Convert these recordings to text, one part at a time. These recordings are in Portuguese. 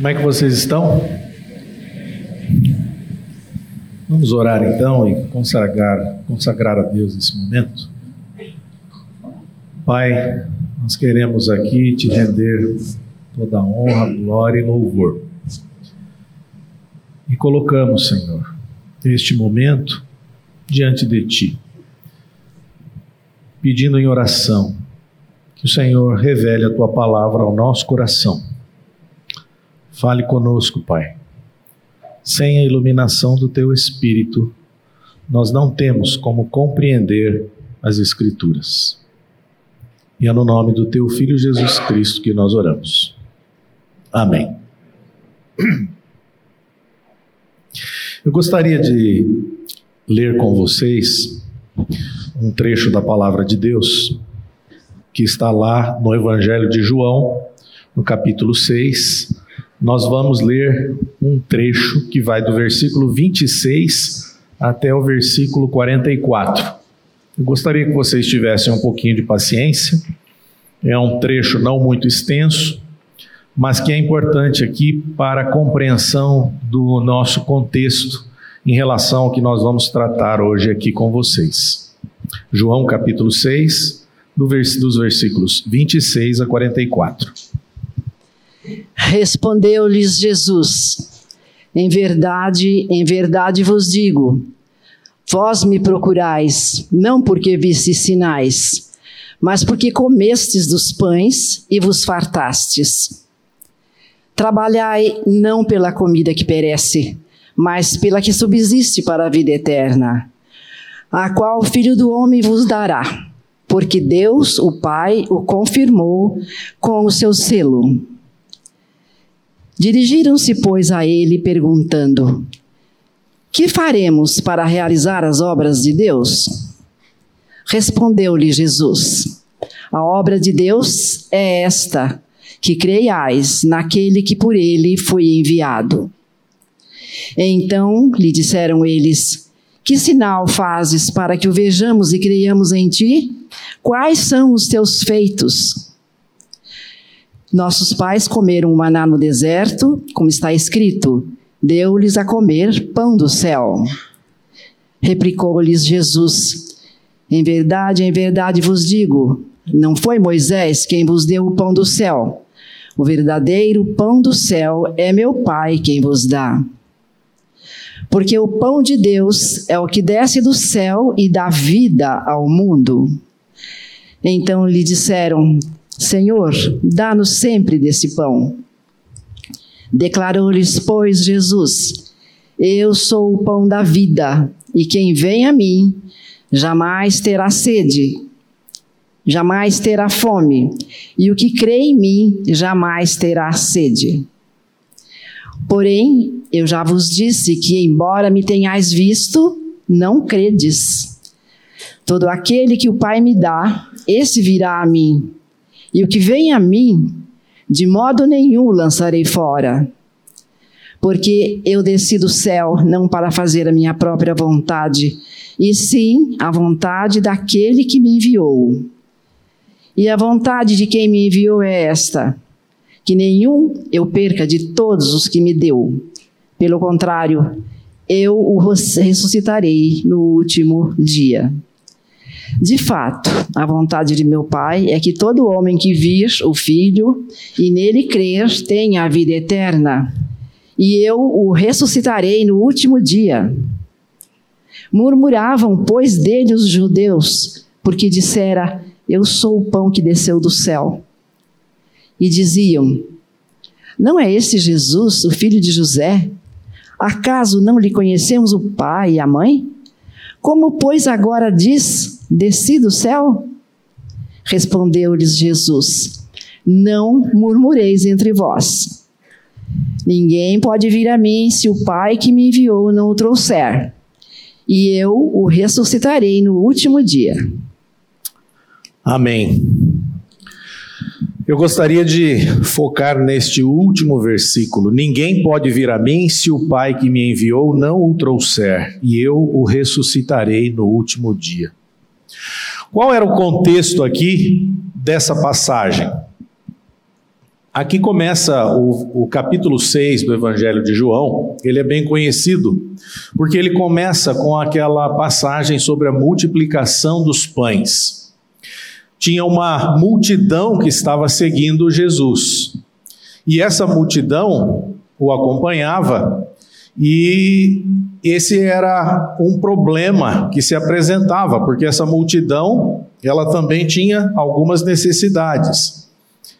Como é que vocês estão? Vamos orar então e consagrar, consagrar a Deus nesse momento. Pai, nós queremos aqui te render toda a honra, glória e louvor. E colocamos, Senhor, este momento diante de Ti, pedindo em oração que o Senhor revele a Tua palavra ao nosso coração. Fale conosco, Pai. Sem a iluminação do Teu Espírito, nós não temos como compreender as Escrituras. E é no nome do Teu Filho Jesus Cristo que nós oramos. Amém. Eu gostaria de ler com vocês um trecho da palavra de Deus que está lá no Evangelho de João, no capítulo 6. Nós vamos ler um trecho que vai do versículo 26 até o versículo 44. Eu gostaria que vocês tivessem um pouquinho de paciência. É um trecho não muito extenso, mas que é importante aqui para a compreensão do nosso contexto em relação ao que nós vamos tratar hoje aqui com vocês. João capítulo 6, do vers dos versículos 26 a 44. Respondeu-lhes Jesus: Em verdade, em verdade vos digo, vós me procurais, não porque vistes sinais, mas porque comestes dos pães e vos fartastes. Trabalhai não pela comida que perece, mas pela que subsiste para a vida eterna, a qual o Filho do Homem vos dará, porque Deus, o Pai, o confirmou com o seu selo. Dirigiram-se, pois, a ele, perguntando: Que faremos para realizar as obras de Deus? Respondeu-lhe Jesus: A obra de Deus é esta que creiais naquele que por ele foi enviado. Então lhe disseram eles: Que sinal fazes para que o vejamos e creiamos em ti? Quais são os teus feitos? Nossos pais comeram maná no deserto, como está escrito: Deu-lhes a comer pão do céu. Replicou-lhes Jesus: Em verdade, em verdade vos digo, não foi Moisés quem vos deu o pão do céu. O verdadeiro pão do céu é meu Pai quem vos dá. Porque o pão de Deus é o que desce do céu e dá vida ao mundo. Então lhe disseram: Senhor, dá-nos sempre desse pão. Declarou-lhes, pois, Jesus: Eu sou o pão da vida, e quem vem a mim jamais terá sede jamais terá fome, e o que crê em mim jamais terá sede. Porém, eu já vos disse que, embora me tenhais visto, não credes. Todo aquele que o Pai me dá, esse virá a mim, e o que vem a mim, de modo nenhum lançarei fora. Porque eu desci do céu não para fazer a minha própria vontade, e sim a vontade daquele que me enviou. E a vontade de quem me enviou é esta: que nenhum eu perca de todos os que me deu. Pelo contrário, eu o ressuscitarei no último dia. De fato, a vontade de meu Pai é que todo homem que vir o Filho e nele crer tenha a vida eterna, e eu o ressuscitarei no último dia. Murmuravam, pois, dele os judeus, porque dissera: eu sou o pão que desceu do céu. E diziam: Não é esse Jesus, o filho de José? Acaso não lhe conhecemos o pai e a mãe? Como, pois, agora diz: Desci do céu? Respondeu-lhes Jesus: Não murmureis entre vós. Ninguém pode vir a mim se o Pai que me enviou não o trouxer, e eu o ressuscitarei no último dia. Amém. Eu gostaria de focar neste último versículo. Ninguém pode vir a mim se o Pai que me enviou não o trouxer, e eu o ressuscitarei no último dia. Qual era o contexto aqui dessa passagem? Aqui começa o, o, capítulo 6 do Evangelho de João. Ele é bem conhecido, porque ele começa com aquela passagem sobre a multiplicação dos pães. Tinha uma multidão que estava seguindo Jesus, e essa multidão o acompanhava, e esse era um problema que se apresentava, porque essa multidão, ela também tinha algumas necessidades.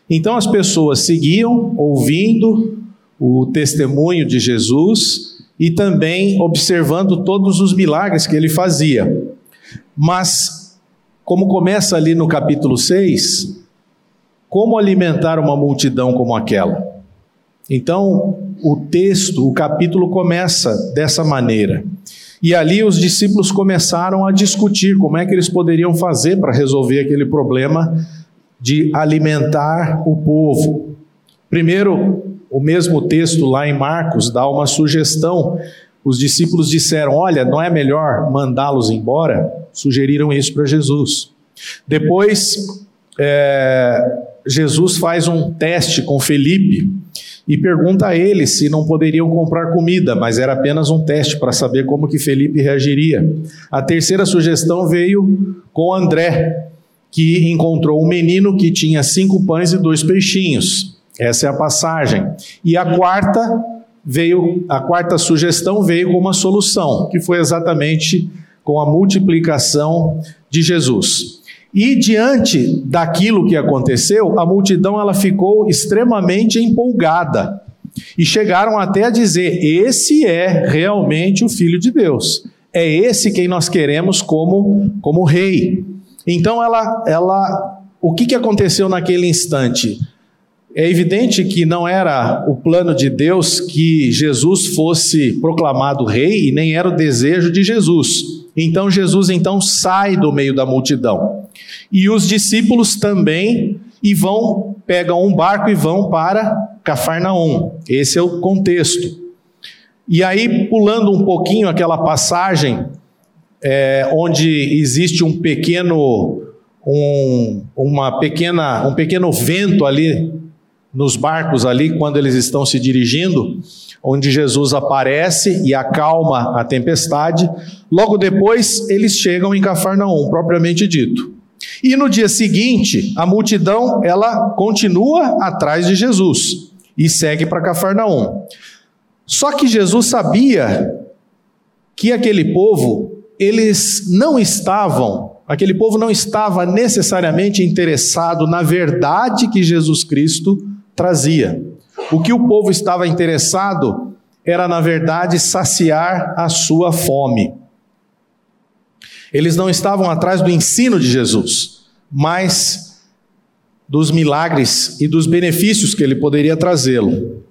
Então as pessoas seguiam ouvindo o testemunho de Jesus e também observando todos os milagres que ele fazia. Mas, como começa ali no capítulo 6, como alimentar uma multidão como aquela? Então, o texto, o capítulo começa dessa maneira. E ali os discípulos começaram a discutir como é que eles poderiam fazer para resolver aquele problema de alimentar o povo. Primeiro, o mesmo texto lá em Marcos dá uma sugestão. Os discípulos disseram: Olha, não é melhor mandá-los embora? Sugeriram isso para Jesus. Depois, é, Jesus faz um teste com Felipe e pergunta a ele se não poderiam comprar comida, mas era apenas um teste para saber como que Felipe reagiria. A terceira sugestão veio com André, que encontrou um menino que tinha cinco pães e dois peixinhos. Essa é a passagem. E a quarta veio, a quarta sugestão veio com uma solução, que foi exatamente com a multiplicação de Jesus. E diante daquilo que aconteceu, a multidão ela ficou extremamente empolgada. E chegaram até a dizer: esse é realmente o filho de Deus. É esse quem nós queremos como como rei. Então ela, ela, o que, que aconteceu naquele instante? É evidente que não era o plano de Deus que Jesus fosse proclamado rei e nem era o desejo de Jesus. Então Jesus então sai do meio da multidão. E os discípulos também e vão pegam um barco e vão para Cafarnaum. Esse é o contexto. E aí pulando um pouquinho aquela passagem é, onde existe um pequeno, um, uma pequena, um pequeno vento ali nos barcos ali quando eles estão se dirigindo, onde Jesus aparece e acalma a tempestade. Logo depois eles chegam em Cafarnaum, propriamente dito. E no dia seguinte, a multidão ela continua atrás de Jesus e segue para Cafarnaum. Só que Jesus sabia que aquele povo eles não estavam, aquele povo não estava necessariamente interessado na verdade que Jesus Cristo trazia. O que o povo estava interessado era, na verdade, saciar a sua fome. Eles não estavam atrás do ensino de Jesus, mas dos milagres e dos benefícios que ele poderia trazê-lo.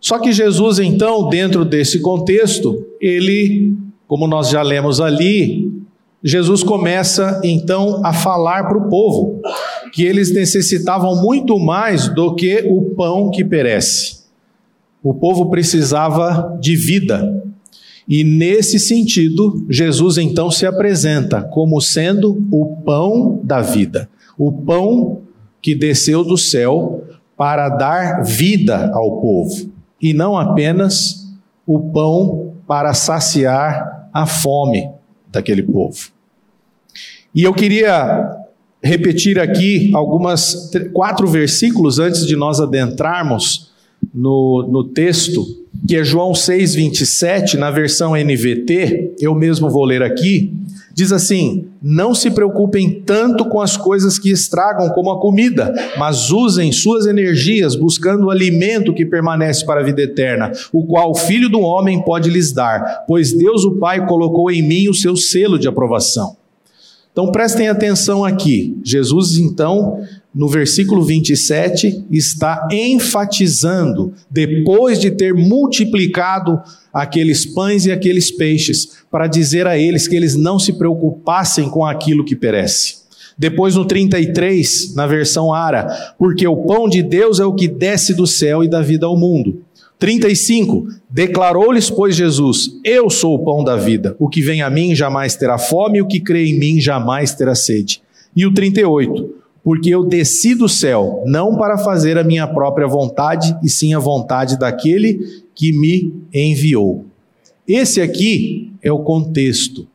Só que Jesus, então, dentro desse contexto, ele como nós já lemos ali, Jesus começa então a falar para o povo que eles necessitavam muito mais do que o pão que perece. O povo precisava de vida. E nesse sentido, Jesus então se apresenta como sendo o pão da vida, o pão que desceu do céu para dar vida ao povo, e não apenas o pão para saciar a fome daquele povo. E eu queria repetir aqui algumas quatro versículos antes de nós adentrarmos no, no texto, que é João 6, 27, na versão NVT, eu mesmo vou ler aqui, Diz assim: Não se preocupem tanto com as coisas que estragam, como a comida, mas usem suas energias buscando o alimento que permanece para a vida eterna, o qual o Filho do Homem pode lhes dar, pois Deus o Pai colocou em mim o seu selo de aprovação. Então prestem atenção aqui. Jesus, então, no versículo 27, está enfatizando, depois de ter multiplicado aqueles pães e aqueles peixes, para dizer a eles que eles não se preocupassem com aquilo que perece. Depois no 33, na versão Ara, porque o pão de Deus é o que desce do céu e dá vida ao mundo. 35, declarou-lhes, pois, Jesus: Eu sou o pão da vida. O que vem a mim jamais terá fome, e o que crê em mim jamais terá sede. E o 38, porque eu desci do céu, não para fazer a minha própria vontade, e sim a vontade daquele que me enviou. Esse aqui é o contexto.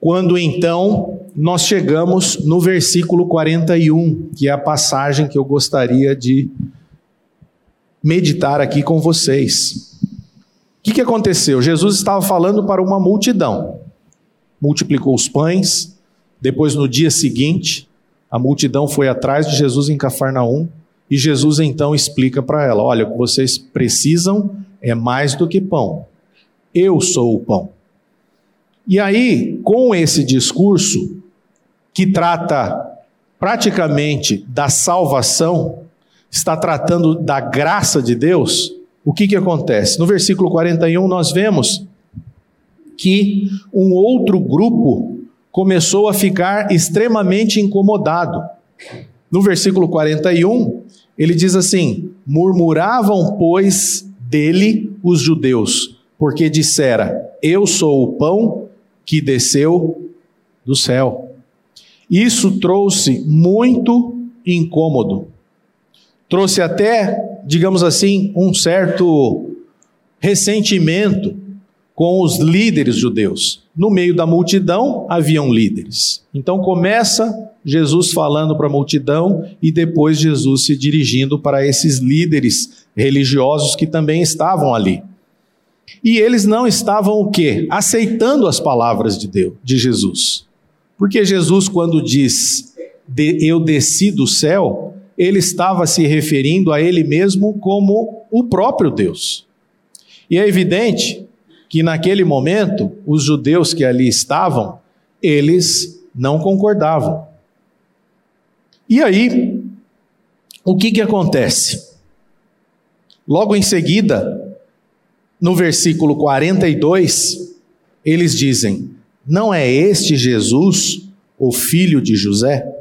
Quando então nós chegamos no versículo 41, que é a passagem que eu gostaria de meditar aqui com vocês. O que, que aconteceu? Jesus estava falando para uma multidão, multiplicou os pães, depois no dia seguinte, a multidão foi atrás de Jesus em Cafarnaum, e Jesus então explica para ela: Olha, o que vocês precisam é mais do que pão. Eu sou o pão. E aí, com esse discurso, que trata praticamente da salvação, está tratando da graça de Deus, o que, que acontece? No versículo 41, nós vemos que um outro grupo começou a ficar extremamente incomodado. No versículo 41, ele diz assim: Murmuravam, pois, dele os judeus, porque dissera: Eu sou o pão que desceu do céu. Isso trouxe muito incômodo. Trouxe até, digamos assim, um certo ressentimento com os líderes judeus. No meio da multidão haviam líderes. Então começa Jesus falando para a multidão e depois Jesus se dirigindo para esses líderes religiosos que também estavam ali. E eles não estavam o quê? Aceitando as palavras de Deus, de Jesus. Porque Jesus quando diz eu desci do céu, ele estava se referindo a ele mesmo como o próprio Deus. E é evidente que naquele momento os judeus que ali estavam, eles não concordavam. E aí, o que que acontece? Logo em seguida, no versículo 42, eles dizem: Não é este Jesus, o filho de José?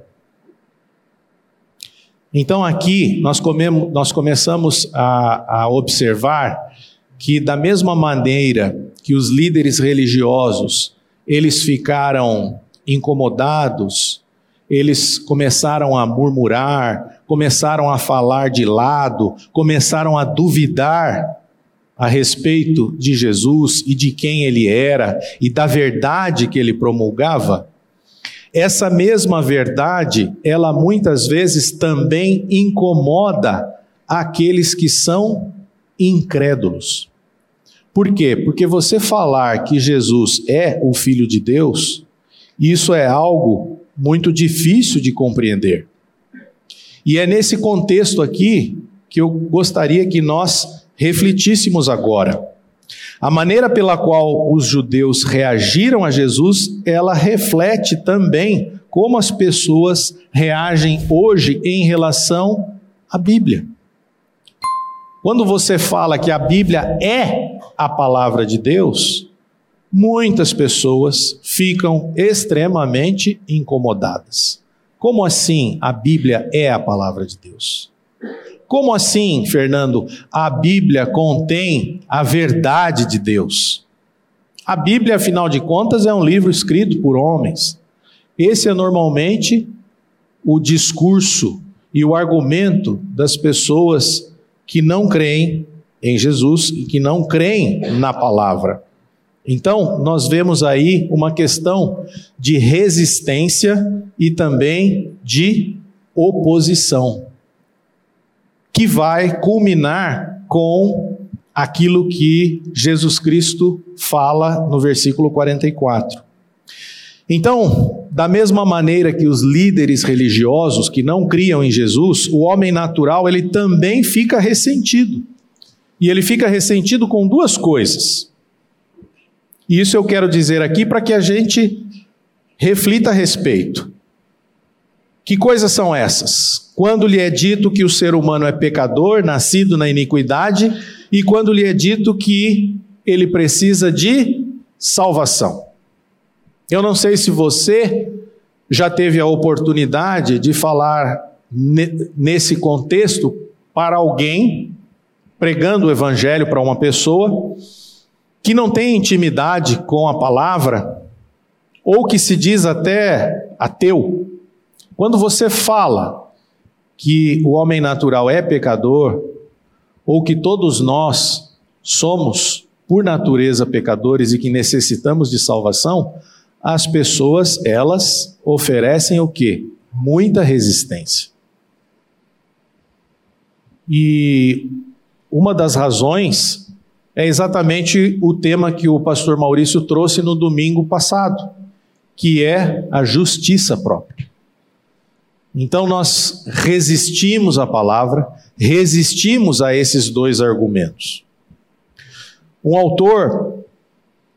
Então aqui nós, comemos, nós começamos a, a observar que da mesma maneira que os líderes religiosos eles ficaram incomodados, eles começaram a murmurar, começaram a falar de lado, começaram a duvidar a respeito de Jesus e de quem ele era e da verdade que ele promulgava, essa mesma verdade, ela muitas vezes também incomoda aqueles que são incrédulos. Por quê? Porque você falar que Jesus é o Filho de Deus, isso é algo muito difícil de compreender. E é nesse contexto aqui que eu gostaria que nós refletíssemos agora. A maneira pela qual os judeus reagiram a Jesus, ela reflete também como as pessoas reagem hoje em relação à Bíblia. Quando você fala que a Bíblia é a palavra de Deus, muitas pessoas ficam extremamente incomodadas. Como assim a Bíblia é a palavra de Deus? Como assim, Fernando? A Bíblia contém a verdade de Deus. A Bíblia, afinal de contas, é um livro escrito por homens. Esse é normalmente o discurso e o argumento das pessoas que não creem em Jesus e que não creem na palavra. Então, nós vemos aí uma questão de resistência e também de oposição que vai culminar com aquilo que Jesus Cristo fala no versículo 44. Então, da mesma maneira que os líderes religiosos que não criam em Jesus, o homem natural ele também fica ressentido. E ele fica ressentido com duas coisas. E isso eu quero dizer aqui para que a gente reflita a respeito. Que coisas são essas? Quando lhe é dito que o ser humano é pecador, nascido na iniquidade, e quando lhe é dito que ele precisa de salvação. Eu não sei se você já teve a oportunidade de falar nesse contexto para alguém, pregando o evangelho para uma pessoa que não tem intimidade com a palavra, ou que se diz até ateu, Quando você fala que o homem natural é pecador, ou que todos nós somos, por natureza, pecadores e que necessitamos de salvação, as pessoas, elas oferecem o quê? Muita resistência. E uma das razões é exatamente o tema que o pastor Maurício trouxe no domingo passado, que é a justiça própria. Então nós resistimos à palavra, resistimos a esses dois argumentos. Um autor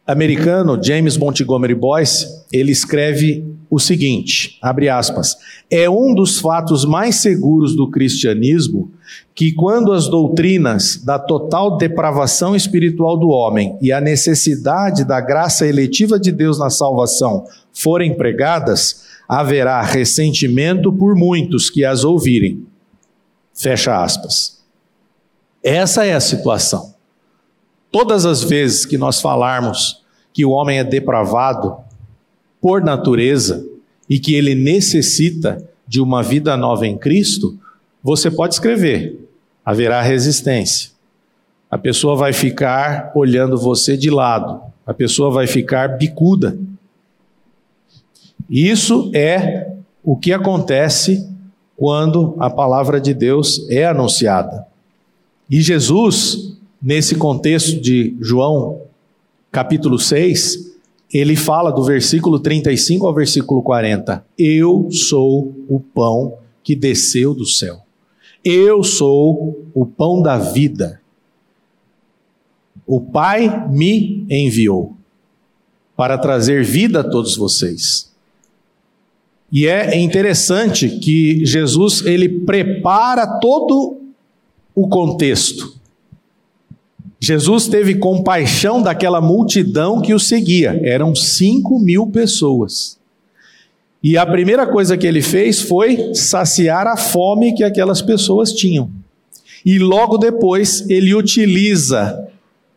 americano, James Montgomery Boyce, ele escreve o seguinte, abre aspas, é um dos fatos mais seguros do cristianismo que quando as doutrinas da total depravação espiritual do homem e a necessidade da graça eletiva de Deus na salvação forem pregadas, haverá ressentimento por muitos que as ouvirem. Fecha aspas. Essa é a situação. Todas as vezes que nós falarmos que o homem é depravado por natureza e que ele necessita de uma vida nova em Cristo, você pode escrever: haverá resistência. A pessoa vai ficar olhando você de lado, a pessoa vai ficar bicuda. Isso é o que acontece quando a palavra de Deus é anunciada. E Jesus, nesse contexto de João capítulo 6, ele fala do versículo 35 ao versículo 40: Eu sou o pão que desceu do céu. Eu sou o pão da vida. O Pai me enviou para trazer vida a todos vocês. E é interessante que Jesus ele prepara todo o contexto. Jesus teve compaixão daquela multidão que o seguia, eram cinco mil pessoas. E a primeira coisa que ele fez foi saciar a fome que aquelas pessoas tinham. E logo depois ele utiliza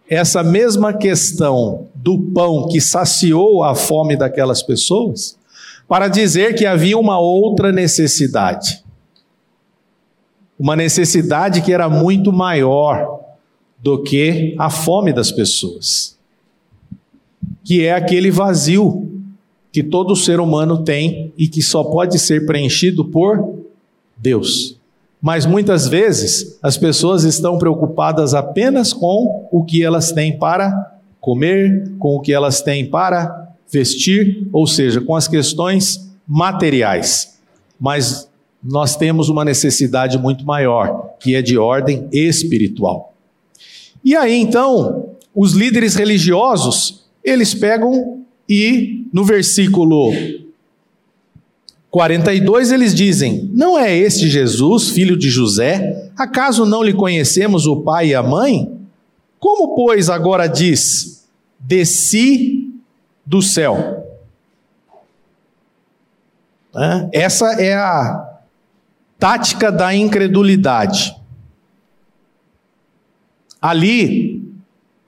essa mesma questão do pão que saciou a fome daquelas pessoas para dizer que havia uma outra necessidade. Uma necessidade que era muito maior do que a fome das pessoas, que é aquele vazio que todo ser humano tem e que só pode ser preenchido por Deus. Mas muitas vezes as pessoas estão preocupadas apenas com o que elas têm para comer, com o que elas têm para vestir, ou seja, com as questões materiais. Mas nós temos uma necessidade muito maior, que é de ordem espiritual. E aí então, os líderes religiosos, eles pegam e no versículo 42 eles dizem: Não é este Jesus, filho de José? Acaso não lhe conhecemos o pai e a mãe? Como, pois, agora diz: Desci do céu. Essa é a tática da incredulidade. Ali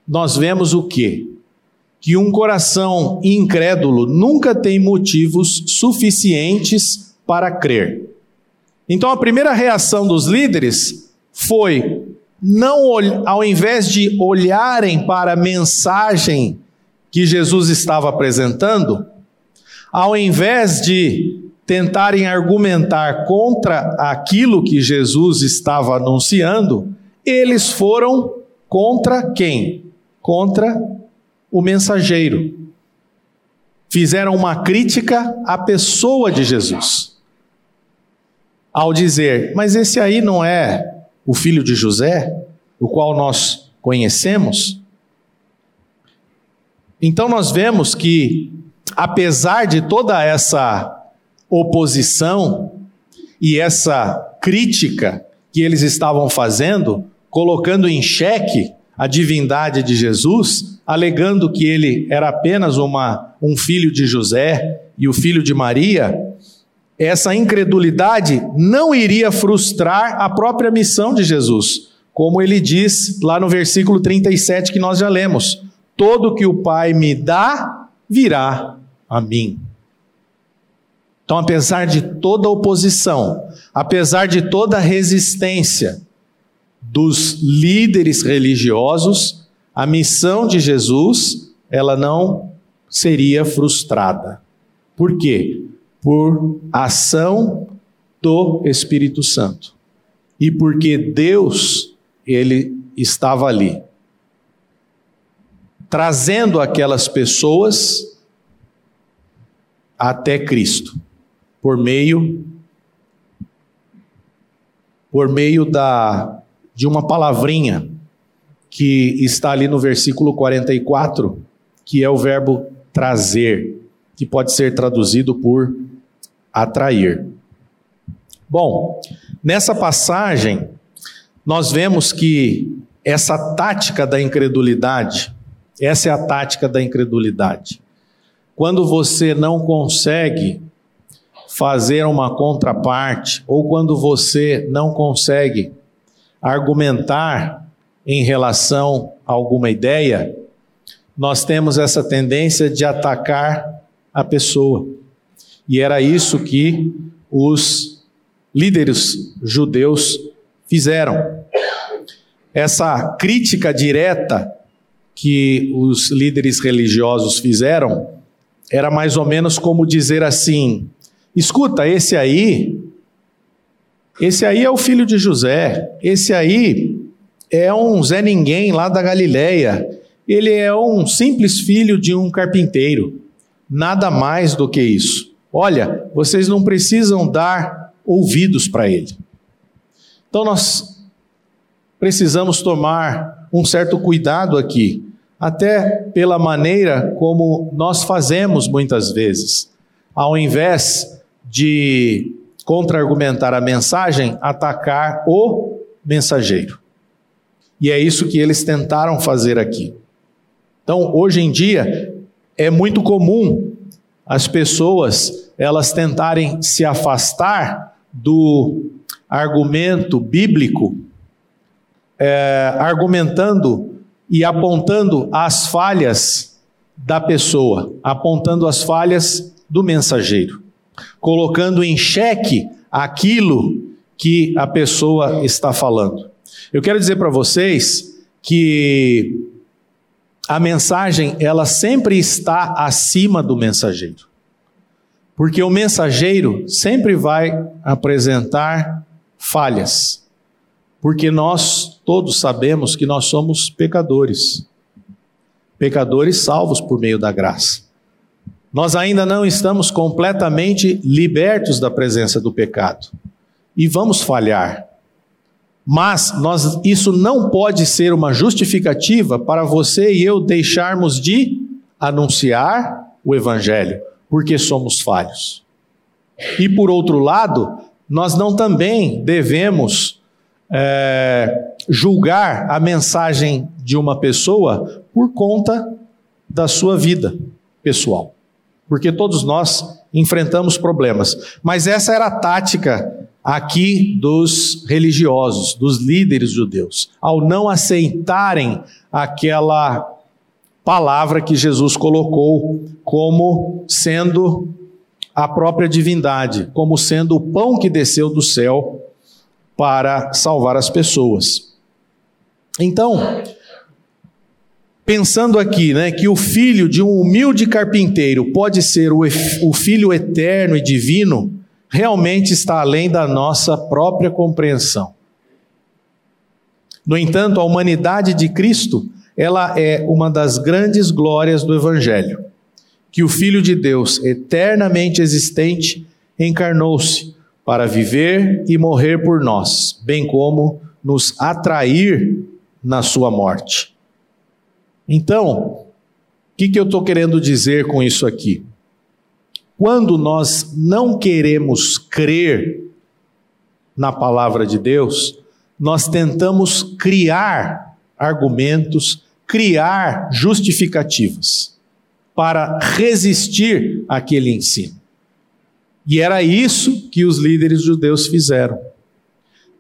nós vemos o quê? Que um coração incrédulo nunca tem motivos suficientes para crer. Então a primeira reação dos líderes foi não ao invés de olharem para a mensagem que Jesus estava apresentando, ao invés de tentarem argumentar contra aquilo que Jesus estava anunciando, eles foram contra quem? Contra o mensageiro. Fizeram uma crítica à pessoa de Jesus. Ao dizer, mas esse aí não é o filho de José, o qual nós conhecemos? Então nós vemos que, apesar de toda essa oposição e essa crítica que eles estavam fazendo, colocando em xeque a divindade de Jesus, alegando que ele era apenas uma, um filho de José e o filho de Maria, essa incredulidade não iria frustrar a própria missão de Jesus, como ele diz lá no versículo 37 que nós já lemos. Todo que o Pai me dá, virá a mim. Então, apesar de toda oposição, apesar de toda resistência dos líderes religiosos, a missão de Jesus, ela não seria frustrada. Por quê? Por ação do Espírito Santo. E porque Deus, ele estava ali, trazendo aquelas pessoas até Cristo, por meio por meio da de uma palavrinha que está ali no versículo 44, que é o verbo trazer, que pode ser traduzido por atrair. Bom, nessa passagem, nós vemos que essa tática da incredulidade, essa é a tática da incredulidade. Quando você não consegue fazer uma contraparte, ou quando você não consegue argumentar em relação a alguma ideia, nós temos essa tendência de atacar a pessoa. E era isso que os líderes judeus fizeram. Essa crítica direta que os líderes religiosos fizeram era mais ou menos como dizer assim: escuta, esse aí, esse aí é o filho de José, esse aí é um Zé Ninguém lá da Galileia, ele é um simples filho de um carpinteiro, nada mais do que isso. Olha, vocês não precisam dar ouvidos para ele. Então nós precisamos tomar um certo cuidado aqui, até pela maneira como nós fazemos muitas vezes. Ao invés de contra-argumentar a mensagem, atacar o mensageiro. E é isso que eles tentaram fazer aqui. Então, hoje em dia, é muito comum as pessoas elas tentarem se afastar do argumento bíblico, é, argumentando e apontando as falhas da pessoa, apontando as falhas do mensageiro, colocando em xeque aquilo que a pessoa está falando. Eu quero dizer para vocês que a mensagem ela sempre está acima do mensageiro. Porque o mensageiro sempre vai apresentar falhas. Porque nós todos sabemos que nós somos pecadores. Pecadores salvos por meio da graça. Nós ainda não estamos completamente libertos da presença do pecado. E vamos falhar. Mas nós, isso não pode ser uma justificativa para você e eu deixarmos de anunciar o Evangelho, porque somos falhos. E por outro lado, nós não também devemos é, julgar a mensagem de uma pessoa por conta da sua vida pessoal, porque todos nós enfrentamos problemas. Mas essa era a tática aqui dos religiosos, dos líderes judeus, ao não aceitarem aquela palavra que Jesus colocou como sendo a própria divindade, como sendo o pão que desceu do céu para salvar as pessoas. Então, pensando aqui, né, que o filho de um humilde carpinteiro pode ser o, o filho eterno e divino, realmente está além da nossa própria compreensão. No entanto, a humanidade de Cristo, ela é uma das grandes glórias do evangelho, que o filho de Deus, eternamente existente, encarnou-se para viver e morrer por nós, bem como nos atrair na sua morte. Então, o que, que eu estou querendo dizer com isso aqui? Quando nós não queremos crer na palavra de Deus, nós tentamos criar argumentos, criar justificativas para resistir àquele ensino. E era isso que os líderes judeus fizeram.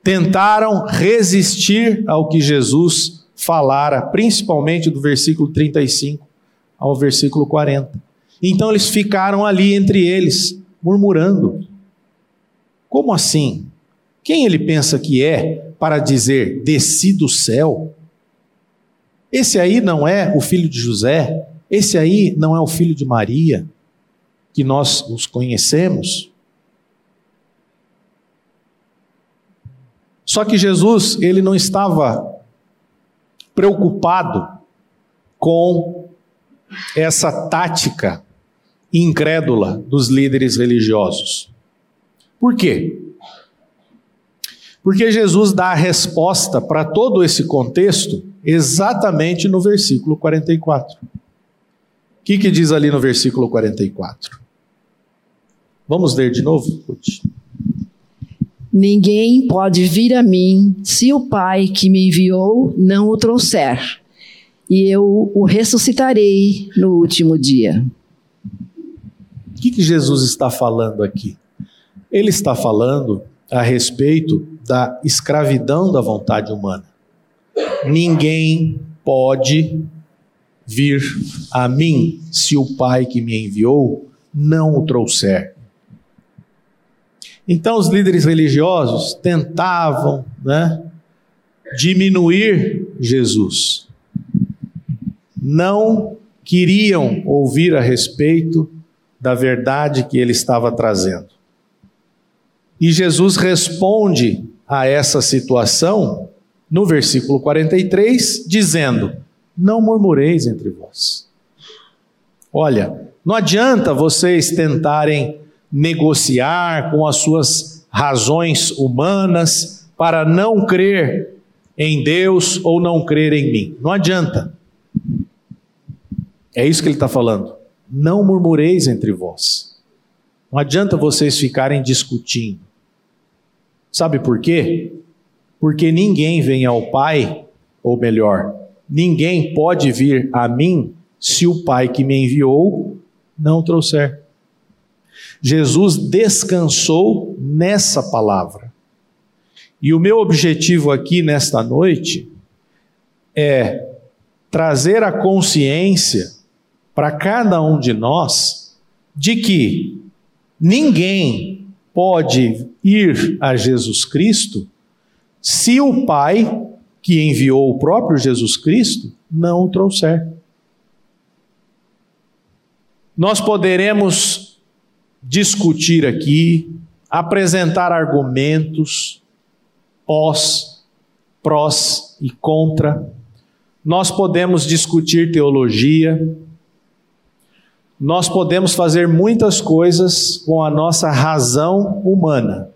Tentaram resistir ao que Jesus falara, principalmente do versículo 35 ao versículo 40. Então eles ficaram ali entre eles, murmurando. Como assim? Quem ele pensa que é para dizer desci do céu? Esse aí não é o filho de José? Esse aí não é o filho de Maria, que nós os conhecemos? Só que Jesus, ele não estava preocupado com essa tática incrédula dos líderes religiosos. Por quê? Porque Jesus dá a resposta para todo esse contexto exatamente no versículo 44. O que, que diz ali no versículo 44? Vamos ler de novo? Putz. Ninguém pode vir a mim se o Pai que me enviou não o trouxer, e eu o ressuscitarei no último dia. O que, que Jesus está falando aqui? Ele está falando a respeito da escravidão da vontade humana. Ninguém pode vir a mim se o Pai que me enviou não o trouxer. Então os líderes religiosos tentavam né, diminuir Jesus. Não queriam ouvir a respeito da verdade que ele estava trazendo. E Jesus responde a essa situação no versículo 43, dizendo: Não murmureis entre vós. Olha, não adianta vocês tentarem negociar com as suas razões humanas para não crer em Deus ou não crer em mim. Não adianta. É isso que ele está falando. Não murmureis entre vós. Não adianta vocês ficarem discutindo. Sabe por quê? Porque ninguém vem ao Pai, ou melhor, ninguém pode vir a mim se o Pai que me enviou não trouxer. Jesus descansou nessa palavra. E o meu objetivo aqui nesta noite é trazer a consciência para cada um de nós de que ninguém pode ir a Jesus Cristo se o Pai que enviou o próprio Jesus Cristo não o trouxer. Nós poderemos discutir aqui, apresentar argumentos pós, prós e contra. Nós podemos discutir teologia. Nós podemos fazer muitas coisas com a nossa razão humana.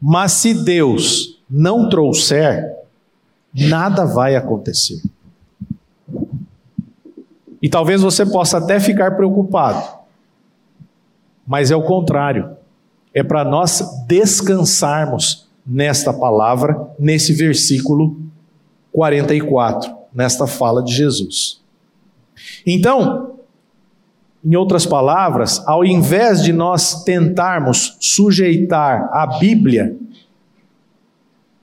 Mas se Deus não trouxer, nada vai acontecer. E talvez você possa até ficar preocupado mas é o contrário. É para nós descansarmos nesta palavra, nesse versículo 44, nesta fala de Jesus. Então, em outras palavras, ao invés de nós tentarmos sujeitar a Bíblia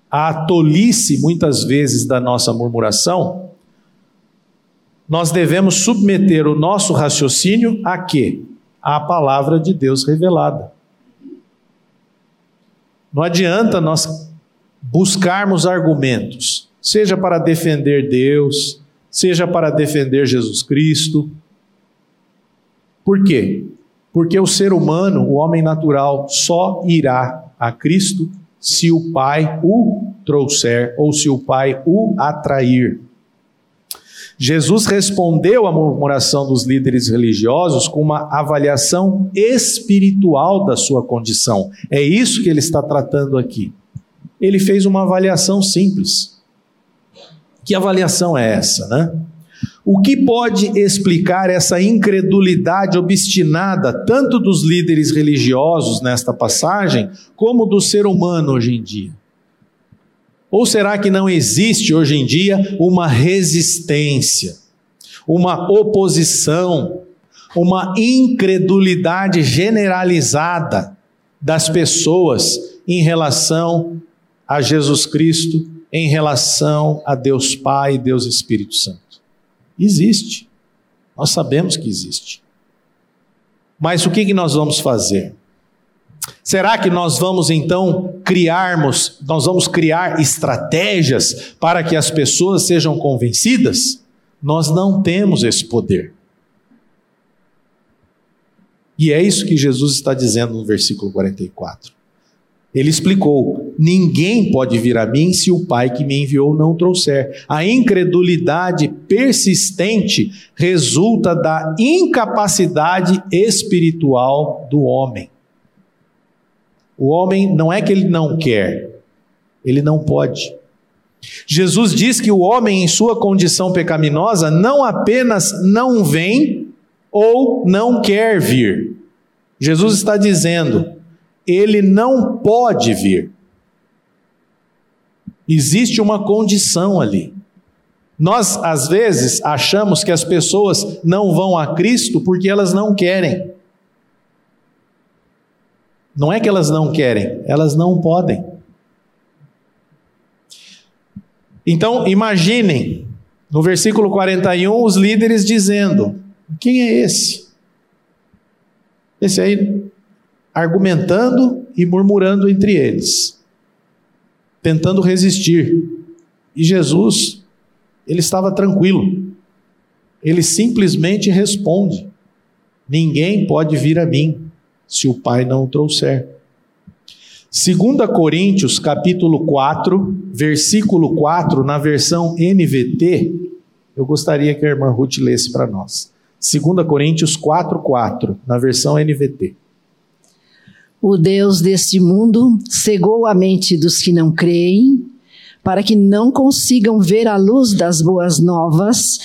à tolice, muitas vezes, da nossa murmuração, nós devemos submeter o nosso raciocínio a quê? À palavra de Deus revelada. Não adianta nós buscarmos argumentos, seja para defender Deus, seja para defender Jesus Cristo. Por quê? Porque o ser humano, o homem natural, só irá a Cristo se o Pai o trouxer ou se o Pai o atrair. Jesus respondeu à murmuração dos líderes religiosos com uma avaliação espiritual da sua condição. É isso que ele está tratando aqui. Ele fez uma avaliação simples. Que avaliação é essa, né? O que pode explicar essa incredulidade obstinada, tanto dos líderes religiosos nesta passagem, como do ser humano hoje em dia? Ou será que não existe hoje em dia uma resistência, uma oposição, uma incredulidade generalizada das pessoas em relação a Jesus Cristo, em relação a Deus Pai e Deus Espírito Santo? Existe. Nós sabemos que existe. Mas o que, nós vamos fazer? Será que nós vamos então criarmos, nós vamos criar estratégias para que as pessoas sejam convencidas? Nós não temos esse poder. E é isso que Jesus está dizendo no versículo 44. Ele explicou: ninguém pode vir a mim se o Pai que me enviou não trouxer. A incredulidade persistente resulta da incapacidade espiritual do homem. O homem não é que ele não quer, ele não pode. Jesus diz que o homem, em sua condição pecaminosa, não apenas não vem ou não quer vir. Jesus está dizendo, ele não pode vir. Existe uma condição ali. Nós, às vezes, achamos que as pessoas não vão a Cristo porque elas não querem. Não é que elas não querem, elas não podem. Então, imaginem, no versículo 41, os líderes dizendo: Quem é esse? Esse aí argumentando e murmurando entre eles, tentando resistir. E Jesus, ele estava tranquilo. Ele simplesmente responde: Ninguém pode vir a mim se o Pai não o trouxer. 2 Coríntios, capítulo 4, versículo 4, na versão NVT, eu gostaria que a irmã Ruth lesse para nós. 2 Coríntios 4, 4, na versão NVT. O Deus deste mundo cegou a mente dos que não creem, para que não consigam ver a luz das boas novas,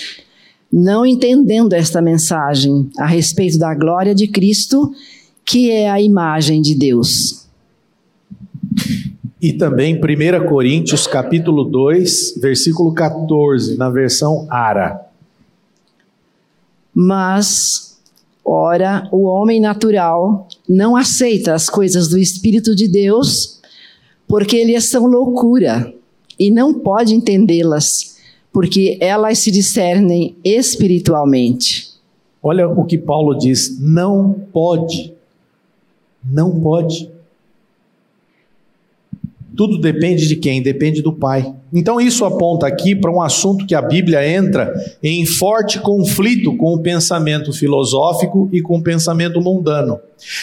não entendendo esta mensagem a respeito da glória de Cristo, que é a imagem de Deus. E também 1 Coríntios capítulo 2, versículo 14, na versão Ara. Mas, ora, o homem natural não aceita as coisas do Espírito de Deus, porque eles são loucura, e não pode entendê-las, porque elas se discernem espiritualmente. Olha o que Paulo diz: não pode. Não pode. Tudo depende de quem? Depende do Pai. Então, isso aponta aqui para um assunto que a Bíblia entra em forte conflito com o pensamento filosófico e com o pensamento mundano.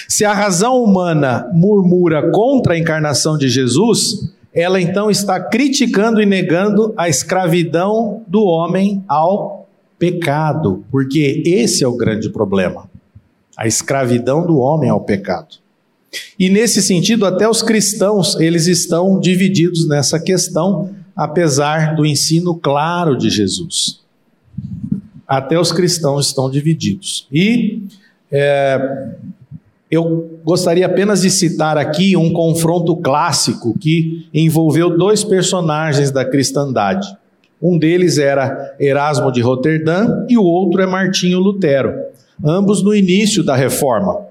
Se a razão humana murmura contra a encarnação de Jesus, ela então está criticando e negando a escravidão do homem ao pecado, porque esse é o grande problema. A escravidão do homem ao pecado. E nesse sentido, até os cristãos, eles estão divididos nessa questão, apesar do ensino claro de Jesus. Até os cristãos estão divididos. E é, eu gostaria apenas de citar aqui um confronto clássico que envolveu dois personagens da cristandade. Um deles era Erasmo de Roterdã e o outro é Martinho Lutero, ambos no início da reforma.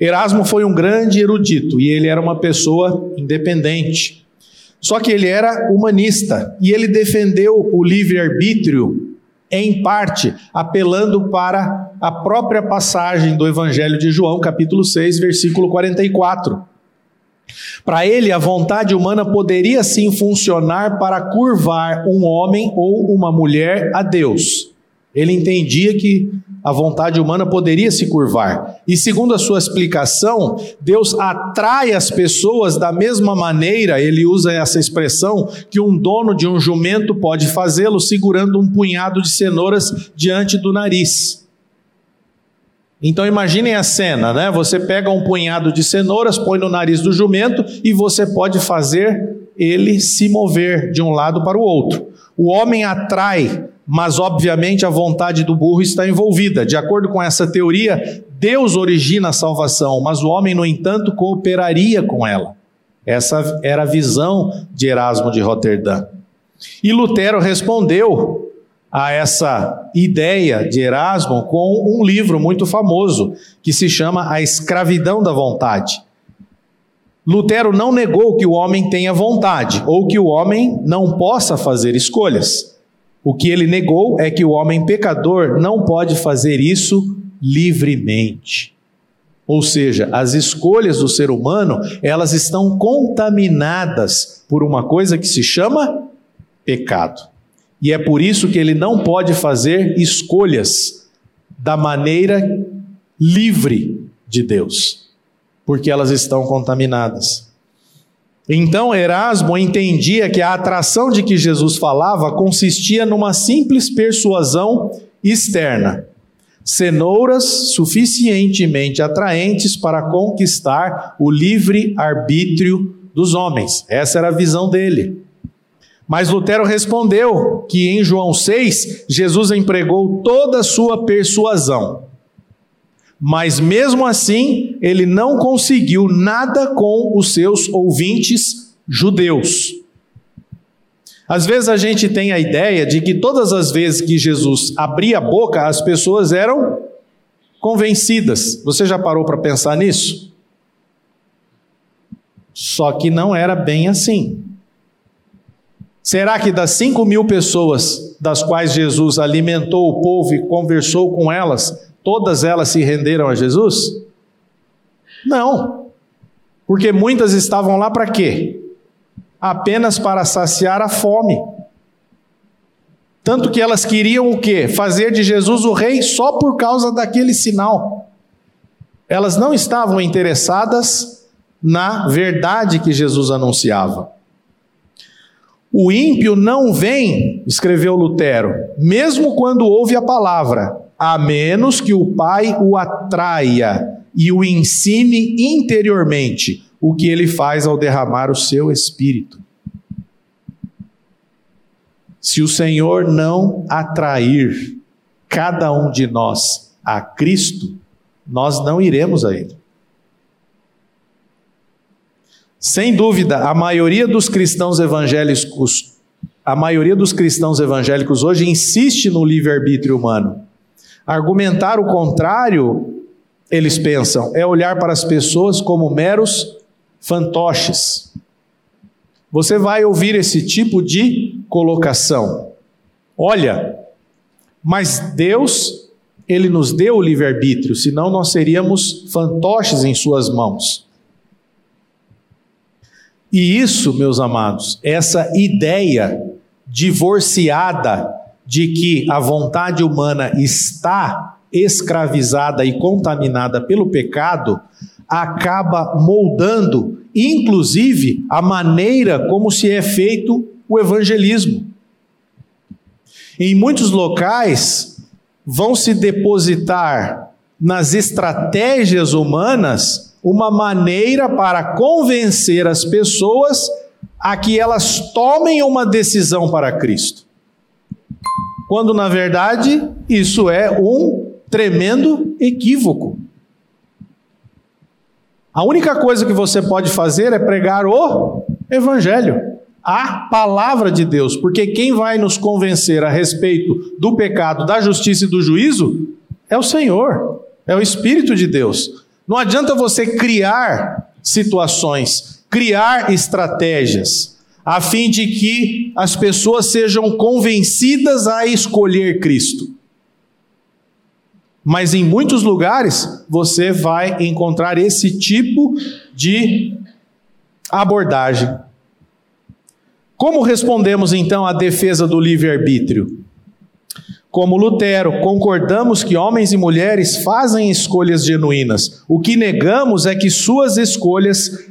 Erasmo foi um grande erudito e ele era uma pessoa independente. Só que ele era humanista e ele defendeu o livre-arbítrio, em parte, apelando para a própria passagem do Evangelho de João, capítulo 6, versículo 44. Para ele, a vontade humana poderia sim funcionar para curvar um homem ou uma mulher a Deus. Ele entendia que a vontade humana poderia se curvar. E segundo a sua explicação, Deus atrai as pessoas da mesma maneira, ele usa essa expressão, que um dono de um jumento pode fazê-lo segurando um punhado de cenouras diante do nariz. Então imaginem a cena, né? Você pega um punhado de cenouras, põe no nariz do jumento e você pode fazer ele se mover de um lado para o outro. O homem atrai mas obviamente a vontade do burro está envolvida. De acordo com essa teoria, Deus origina a salvação, mas o homem, no entanto, cooperaria com ela. Essa era a visão de Erasmo de Roterdã. E Lutero respondeu a essa ideia de Erasmo com um livro muito famoso que se chama A Escravidão da Vontade. Lutero não negou que o homem tenha vontade ou que o homem não possa fazer escolhas. O que ele negou é que o homem pecador não pode fazer isso livremente. Ou seja, as escolhas do ser humano, elas estão contaminadas por uma coisa que se chama pecado. E é por isso que ele não pode fazer escolhas da maneira livre de Deus, porque elas estão contaminadas. Então Erasmo entendia que a atração de que Jesus falava consistia numa simples persuasão externa cenouras suficientemente atraentes para conquistar o livre arbítrio dos homens. Essa era a visão dele. Mas Lutero respondeu que em João 6, Jesus empregou toda a sua persuasão. Mas mesmo assim, ele não conseguiu nada com os seus ouvintes judeus. Às vezes a gente tem a ideia de que todas as vezes que Jesus abria a boca, as pessoas eram convencidas. Você já parou para pensar nisso? Só que não era bem assim. Será que das cinco mil pessoas das quais Jesus alimentou o povo e conversou com elas, todas elas se renderam a Jesus? Não. Porque muitas estavam lá para quê? apenas para saciar a fome. Tanto que elas queriam o quê? Fazer de Jesus o rei só por causa daquele sinal. Elas não estavam interessadas na verdade que Jesus anunciava. O ímpio não vem, escreveu Lutero, mesmo quando ouve a palavra, a menos que o Pai o atraia e o ensine interiormente o que ele faz ao derramar o seu espírito. Se o Senhor não atrair cada um de nós a Cristo, nós não iremos a Ele. Sem dúvida, a maioria dos cristãos evangélicos, a maioria dos cristãos evangélicos hoje insiste no livre-arbítrio humano. Argumentar o contrário, eles pensam, é olhar para as pessoas como meros fantoches. Você vai ouvir esse tipo de colocação. Olha, mas Deus, Ele nos deu o livre-arbítrio, senão nós seríamos fantoches em Suas mãos. E isso, meus amados, essa ideia divorciada de que a vontade humana está escravizada e contaminada pelo pecado, acaba moldando, inclusive, a maneira como se é feito o evangelismo. Em muitos locais, vão se depositar nas estratégias humanas uma maneira para convencer as pessoas a que elas tomem uma decisão para Cristo. Quando, na verdade, isso é um tremendo equívoco. A única coisa que você pode fazer é pregar o Evangelho, a palavra de Deus, porque quem vai nos convencer a respeito do pecado, da justiça e do juízo é o Senhor, é o Espírito de Deus. Não adianta você criar situações, criar estratégias, a fim de que as pessoas sejam convencidas a escolher Cristo. Mas em muitos lugares você vai encontrar esse tipo de abordagem. Como respondemos então à defesa do livre-arbítrio? Como Lutero, concordamos que homens e mulheres fazem escolhas genuínas. O que negamos é que suas escolhas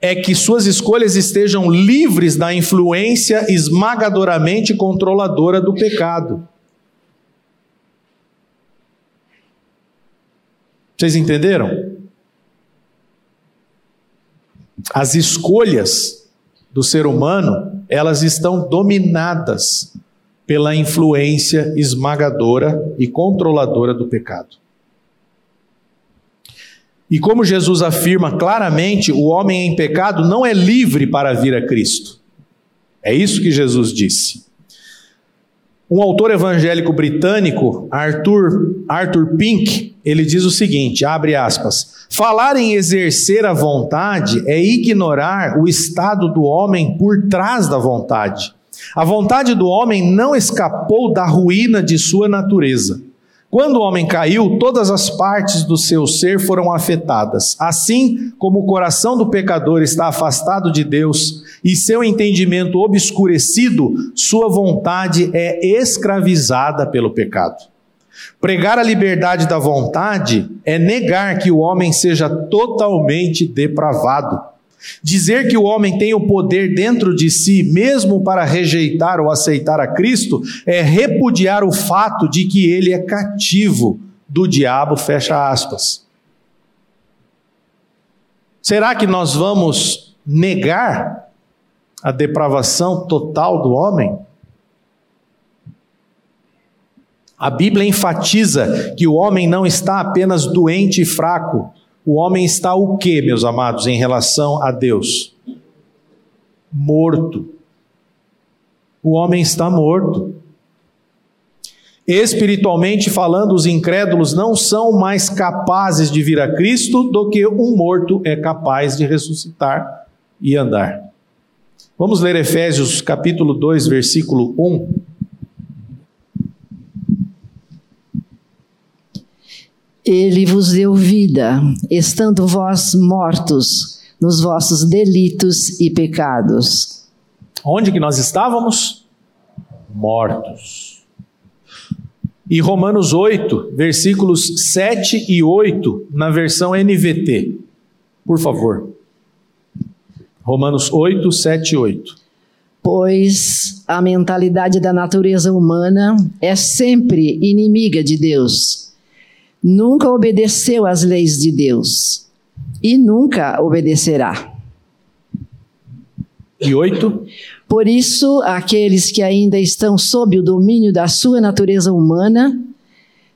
é que suas escolhas estejam livres da influência esmagadoramente controladora do pecado. Vocês entenderam? As escolhas do ser humano, elas estão dominadas pela influência esmagadora e controladora do pecado. E como Jesus afirma claramente, o homem em pecado não é livre para vir a Cristo. É isso que Jesus disse. Um autor evangélico britânico, Arthur, Arthur Pink, ele diz o seguinte, abre aspas, falar em exercer a vontade é ignorar o estado do homem por trás da vontade. A vontade do homem não escapou da ruína de sua natureza. Quando o homem caiu, todas as partes do seu ser foram afetadas. Assim como o coração do pecador está afastado de Deus e seu entendimento obscurecido, sua vontade é escravizada pelo pecado. Pregar a liberdade da vontade é negar que o homem seja totalmente depravado. Dizer que o homem tem o poder dentro de si, mesmo para rejeitar ou aceitar a Cristo, é repudiar o fato de que ele é cativo do diabo, fecha aspas. Será que nós vamos negar a depravação total do homem? A Bíblia enfatiza que o homem não está apenas doente e fraco, o homem está o que, meus amados, em relação a Deus? Morto. O homem está morto. Espiritualmente falando, os incrédulos não são mais capazes de vir a Cristo do que um morto é capaz de ressuscitar e andar. Vamos ler Efésios capítulo 2, versículo 1. Ele vos deu vida, estando vós mortos nos vossos delitos e pecados. Onde que nós estávamos? Mortos. E Romanos 8, versículos 7 e 8, na versão NVT. Por favor. Romanos 8, 7 e 8. Pois a mentalidade da natureza humana é sempre inimiga de Deus nunca obedeceu às leis de Deus e nunca obedecerá. E oito? Por isso, aqueles que ainda estão sob o domínio da sua natureza humana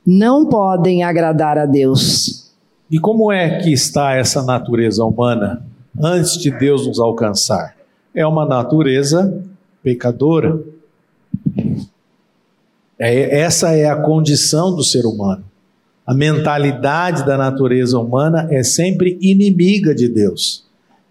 não podem agradar a Deus. E como é que está essa natureza humana antes de Deus nos alcançar? É uma natureza pecadora. É, essa é a condição do ser humano. A mentalidade da natureza humana é sempre inimiga de Deus.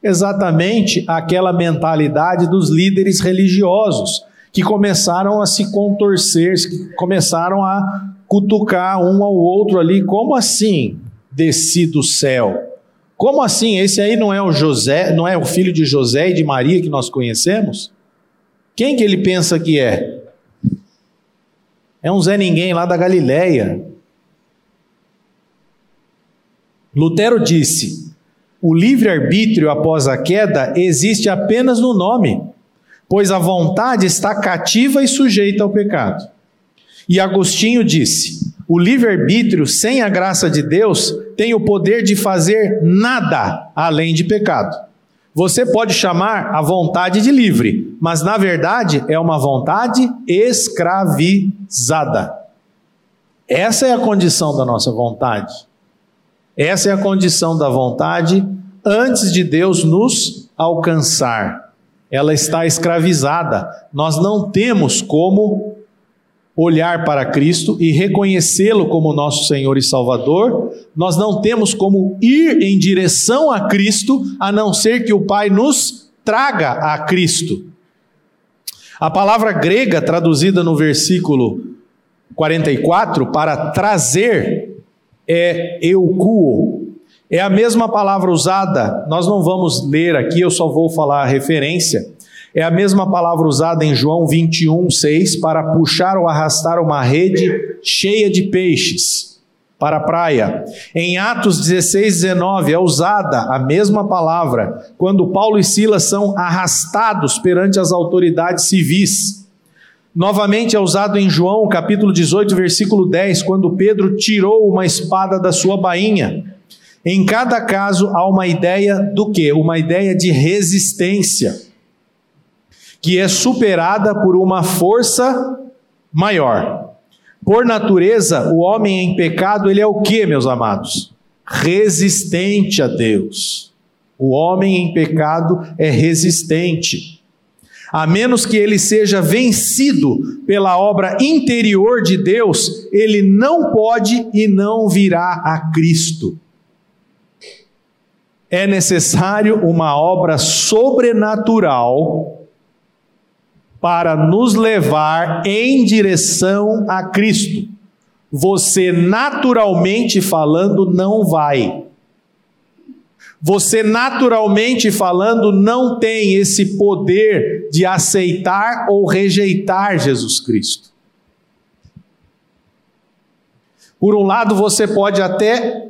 Exatamente aquela mentalidade dos líderes religiosos que começaram a se contorcer, que começaram a cutucar um ao outro ali. Como assim desci do céu? Como assim? Esse aí não é o José, não é o filho de José e de Maria que nós conhecemos? Quem que ele pensa que é? É um Zé Ninguém lá da Galileia. Lutero disse: o livre-arbítrio após a queda existe apenas no nome, pois a vontade está cativa e sujeita ao pecado. E Agostinho disse: o livre-arbítrio sem a graça de Deus tem o poder de fazer nada além de pecado. Você pode chamar a vontade de livre, mas na verdade é uma vontade escravizada. Essa é a condição da nossa vontade. Essa é a condição da vontade antes de Deus nos alcançar. Ela está escravizada. Nós não temos como olhar para Cristo e reconhecê-lo como nosso Senhor e Salvador. Nós não temos como ir em direção a Cristo a não ser que o Pai nos traga a Cristo. A palavra grega traduzida no versículo 44 para trazer é eucuo. É a mesma palavra usada, nós não vamos ler aqui, eu só vou falar a referência. É a mesma palavra usada em João 21, 6, para puxar ou arrastar uma rede cheia de peixes para a praia. Em Atos 16, 19 é usada a mesma palavra quando Paulo e Silas são arrastados perante as autoridades civis. Novamente é usado em João, capítulo 18, versículo 10, quando Pedro tirou uma espada da sua bainha. Em cada caso há uma ideia do que? Uma ideia de resistência, que é superada por uma força maior. Por natureza, o homem em pecado, ele é o que, meus amados? Resistente a Deus. O homem em pecado é resistente a menos que ele seja vencido pela obra interior de Deus, ele não pode e não virá a Cristo. É necessário uma obra sobrenatural para nos levar em direção a Cristo. você naturalmente falando não vai. Você naturalmente falando não tem esse poder de aceitar ou rejeitar Jesus Cristo. Por um lado, você pode até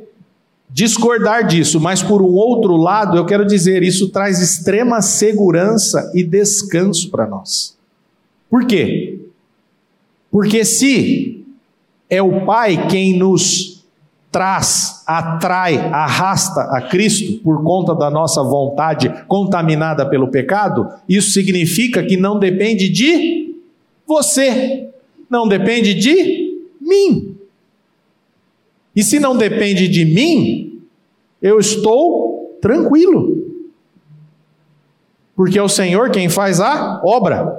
discordar disso, mas por um outro lado, eu quero dizer, isso traz extrema segurança e descanso para nós. Por quê? Porque se é o Pai quem nos traz, atrai, arrasta a Cristo por conta da nossa vontade contaminada pelo pecado, isso significa que não depende de você, não depende de mim. E se não depende de mim, eu estou tranquilo. Porque é o Senhor quem faz a obra.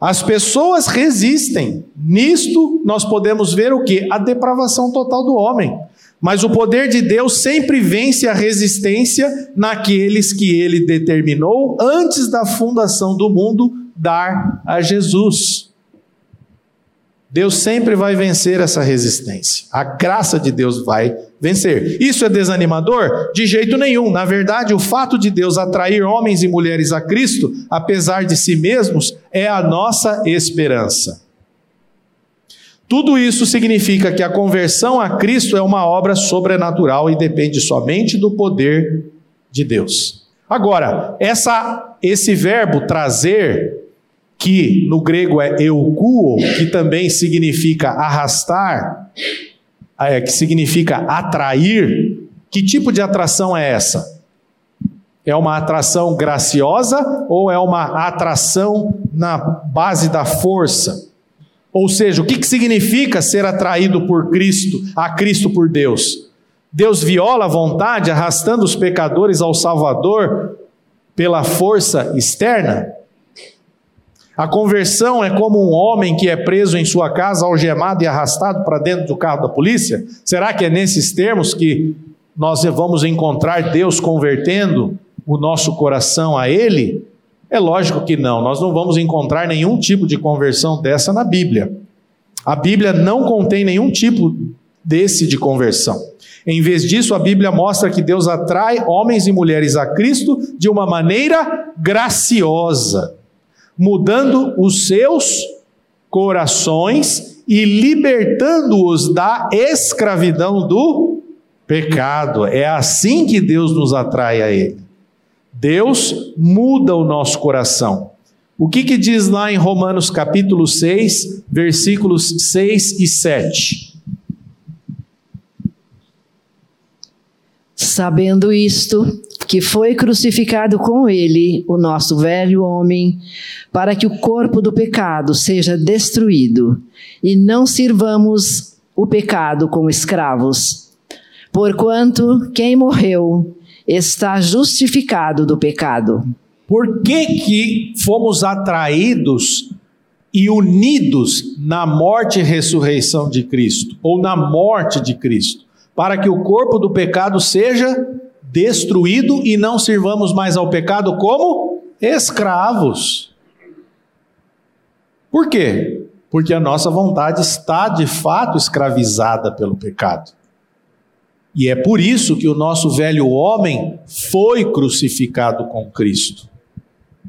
As pessoas resistem. Nisto nós podemos ver o que? A depravação total do homem. Mas o poder de Deus sempre vence a resistência naqueles que ele determinou antes da fundação do mundo dar a Jesus. Deus sempre vai vencer essa resistência. A graça de Deus vai vencer. Isso é desanimador? De jeito nenhum. Na verdade, o fato de Deus atrair homens e mulheres a Cristo, apesar de si mesmos, é a nossa esperança. Tudo isso significa que a conversão a Cristo é uma obra sobrenatural e depende somente do poder de Deus. Agora, essa, esse verbo trazer que no grego é eukuo, que também significa arrastar, é, que significa atrair. Que tipo de atração é essa? É uma atração graciosa ou é uma atração na base da força? Ou seja, o que, que significa ser atraído por Cristo, a Cristo por Deus? Deus viola a vontade, arrastando os pecadores ao Salvador pela força externa? A conversão é como um homem que é preso em sua casa, algemado e arrastado para dentro do carro da polícia? Será que é nesses termos que nós vamos encontrar Deus convertendo o nosso coração a Ele? É lógico que não, nós não vamos encontrar nenhum tipo de conversão dessa na Bíblia. A Bíblia não contém nenhum tipo desse de conversão. Em vez disso, a Bíblia mostra que Deus atrai homens e mulheres a Cristo de uma maneira graciosa mudando os seus corações e libertando-os da escravidão do pecado. É assim que Deus nos atrai a Ele. Deus muda o nosso coração. O que, que diz lá em Romanos capítulo 6, versículos 6 e 7? Sabendo isto, que foi crucificado com ele o nosso velho homem, para que o corpo do pecado seja destruído, e não sirvamos o pecado como escravos. Porquanto quem morreu está justificado do pecado. Por que, que fomos atraídos e unidos na morte e ressurreição de Cristo, ou na morte de Cristo? Para que o corpo do pecado seja destruído e não sirvamos mais ao pecado como escravos. Por quê? Porque a nossa vontade está de fato escravizada pelo pecado. E é por isso que o nosso velho homem foi crucificado com Cristo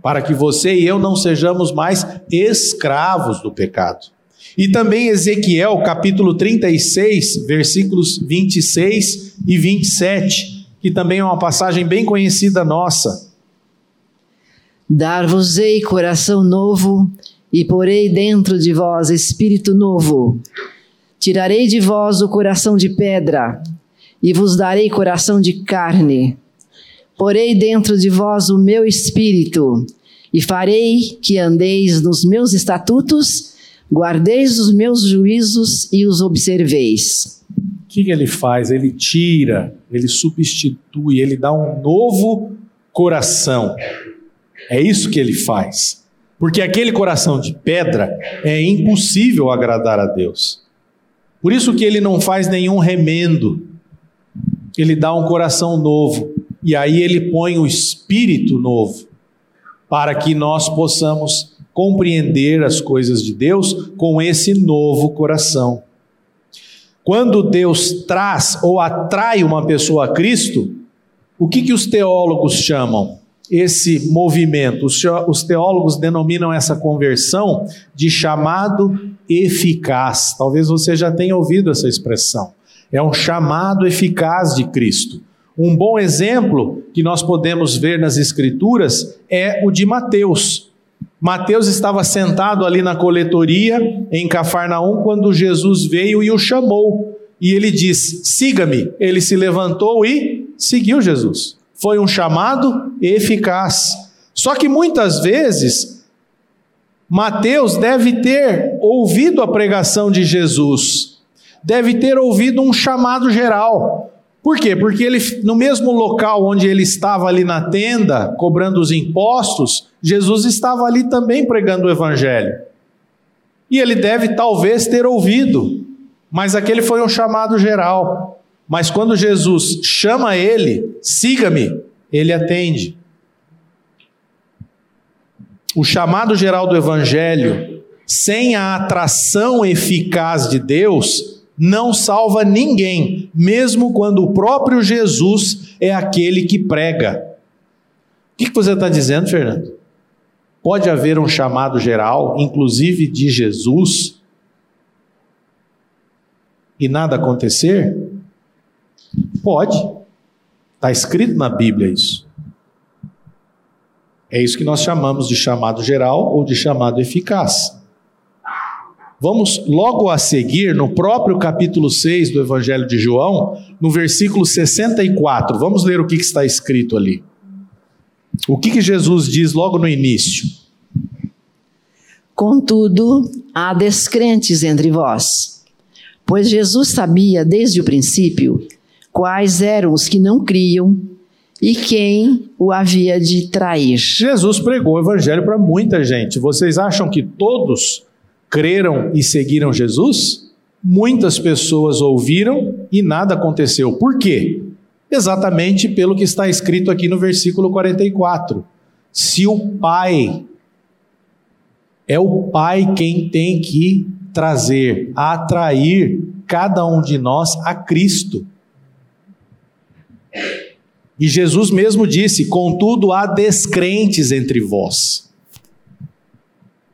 para que você e eu não sejamos mais escravos do pecado. E também Ezequiel, capítulo 36, versículos 26 e 27 que também é uma passagem bem conhecida nossa. Dar-vos-ei coração novo e porei dentro de vós espírito novo. Tirarei de vós o coração de pedra e vos darei coração de carne. Porei dentro de vós o meu espírito e farei que andeis nos meus estatutos, guardeis os meus juízos e os observeis que, que ele faz? Ele tira, ele substitui, ele dá um novo coração. É isso que ele faz. Porque aquele coração de pedra é impossível agradar a Deus. Por isso que ele não faz nenhum remendo. Ele dá um coração novo. E aí ele põe o espírito novo. Para que nós possamos compreender as coisas de Deus com esse novo coração. Quando Deus traz ou atrai uma pessoa a Cristo, o que, que os teólogos chamam? Esse movimento, os teólogos denominam essa conversão de chamado eficaz. Talvez você já tenha ouvido essa expressão. É um chamado eficaz de Cristo. Um bom exemplo que nós podemos ver nas Escrituras é o de Mateus. Mateus estava sentado ali na coletoria em Cafarnaum quando Jesus veio e o chamou. E ele diz: Siga-me. Ele se levantou e seguiu Jesus. Foi um chamado eficaz. Só que muitas vezes, Mateus deve ter ouvido a pregação de Jesus, deve ter ouvido um chamado geral. Por quê? Porque ele, no mesmo local onde ele estava ali na tenda, cobrando os impostos, Jesus estava ali também pregando o evangelho. E ele deve talvez ter ouvido, mas aquele foi um chamado geral. Mas quando Jesus chama ele, siga-me, ele atende. O chamado geral do Evangelho, sem a atração eficaz de Deus, não salva ninguém, mesmo quando o próprio Jesus é aquele que prega. O que você está dizendo, Fernando? Pode haver um chamado geral, inclusive de Jesus, e nada acontecer? Pode. Está escrito na Bíblia isso. É isso que nós chamamos de chamado geral ou de chamado eficaz. Vamos logo a seguir, no próprio capítulo 6 do Evangelho de João, no versículo 64. Vamos ler o que, está escrito ali. O que, que Jesus diz logo no início? Contudo, há descrentes entre vós, pois Jesus sabia desde o princípio quais eram os que não criam e quem o havia de trair. Jesus pregou o evangelho para muita gente. Vocês acham que todos creram e seguiram Jesus? Muitas pessoas ouviram e nada aconteceu. Por quê? Exatamente pelo que está escrito aqui no versículo 44. Se o Pai é o Pai quem tem que trazer, atrair cada um de nós a Cristo. E Jesus mesmo disse: Contudo, há descrentes entre vós.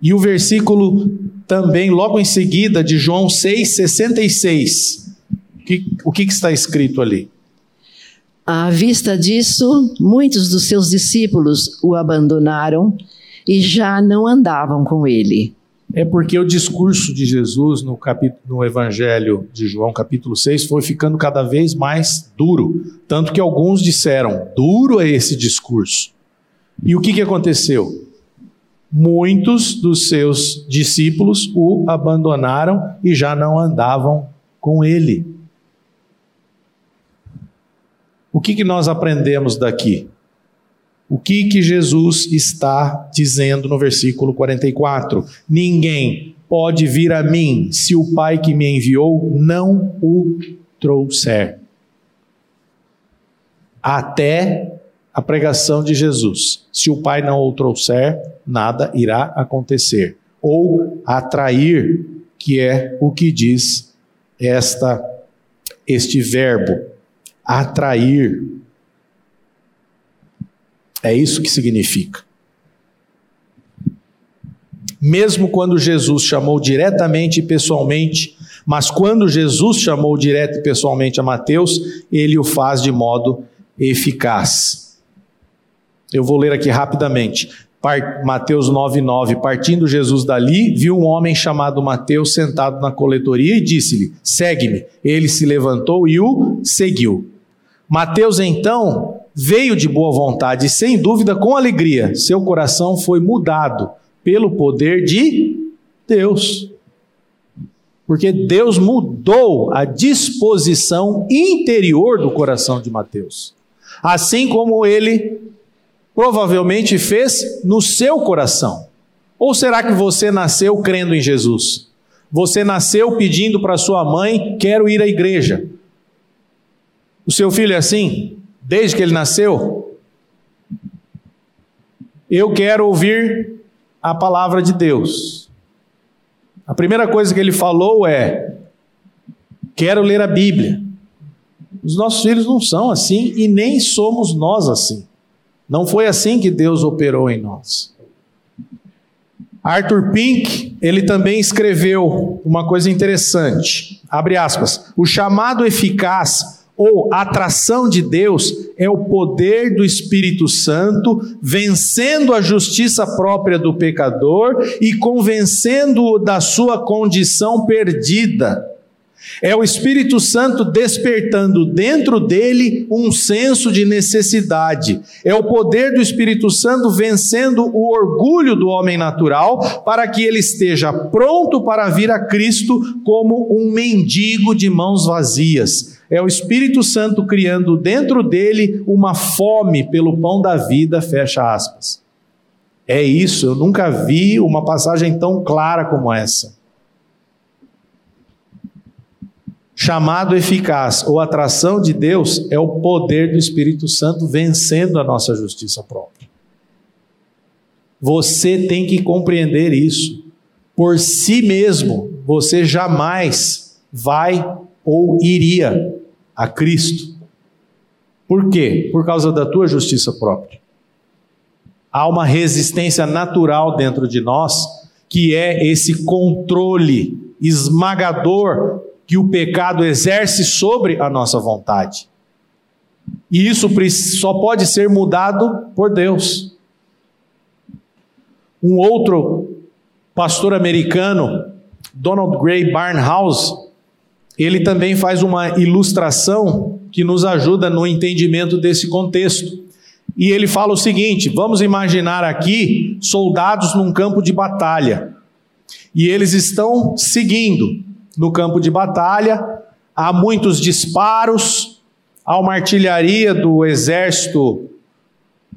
E o versículo também, logo em seguida, de João 6,66. Que, o que, que está escrito ali? À vista disso, muitos dos seus discípulos o abandonaram e já não andavam com ele é porque o discurso de Jesus no, capítulo, no Evangelho de João, capítulo 6, foi ficando cada vez mais duro. Tanto que alguns disseram: duro é esse discurso. E o que, que aconteceu? Muitos dos seus discípulos o abandonaram e já não andavam com ele. O que, que nós aprendemos daqui? O que que Jesus está dizendo no versículo 44? Ninguém pode vir a mim se o Pai que me enviou não o trouxer. Até a pregação de Jesus. Se o Pai não o trouxer, nada irá acontecer. Ou atrair, que é o que diz esta este verbo, atrair. É isso que significa. Mesmo quando Jesus chamou diretamente e pessoalmente, mas quando Jesus chamou direto e pessoalmente a Mateus, ele o faz de modo eficaz. Eu vou ler aqui rapidamente. Mateus 9,9: Partindo Jesus dali, viu um homem chamado Mateus sentado na coletoria e disse-lhe: Segue-me. Ele se levantou e o seguiu. Mateus então veio de boa vontade e, sem dúvida, com alegria. Seu coração foi mudado pelo poder de Deus. Porque Deus mudou a disposição interior do coração de Mateus. Assim como ele provavelmente fez no seu coração. Ou será que você nasceu crendo em Jesus? Você nasceu pedindo para sua mãe: quero ir à igreja. O seu filho é assim? desde que ele nasceu? Eu quero ouvir a palavra de Deus. A primeira coisa que ele falou é: quero ler a Bíblia. Os nossos filhos não são assim e nem somos nós assim. Não foi assim que Deus operou em nós. Arthur Pink, ele também escreveu uma coisa interessante. Abre aspas. O chamado eficaz ou atração de Deus é o poder do Espírito Santo vencendo a justiça própria do pecador e convencendo-o da sua condição perdida. É o Espírito Santo despertando dentro dele um senso de necessidade. É o poder do Espírito Santo vencendo o orgulho do homem natural para que ele esteja pronto para vir a Cristo como um mendigo de mãos vazias. É o Espírito Santo criando dentro dele uma fome pelo pão da vida, fecha aspas. É isso, eu nunca vi uma passagem tão clara como essa. Chamado eficaz ou atração de Deus é o poder do Espírito Santo vencendo a nossa justiça própria. Você tem que compreender isso. Por si mesmo, você jamais vai ou iria a Cristo. Por quê? Por causa da tua justiça própria. Há uma resistência natural dentro de nós, que é esse controle esmagador que o pecado exerce sobre a nossa vontade. E isso só pode ser mudado por Deus. Um outro pastor americano, Donald Gray Barnhouse, ele também faz uma ilustração que nos ajuda no entendimento desse contexto. E ele fala o seguinte: vamos imaginar aqui soldados num campo de batalha. E eles estão seguindo no campo de batalha, há muitos disparos, há uma artilharia do exército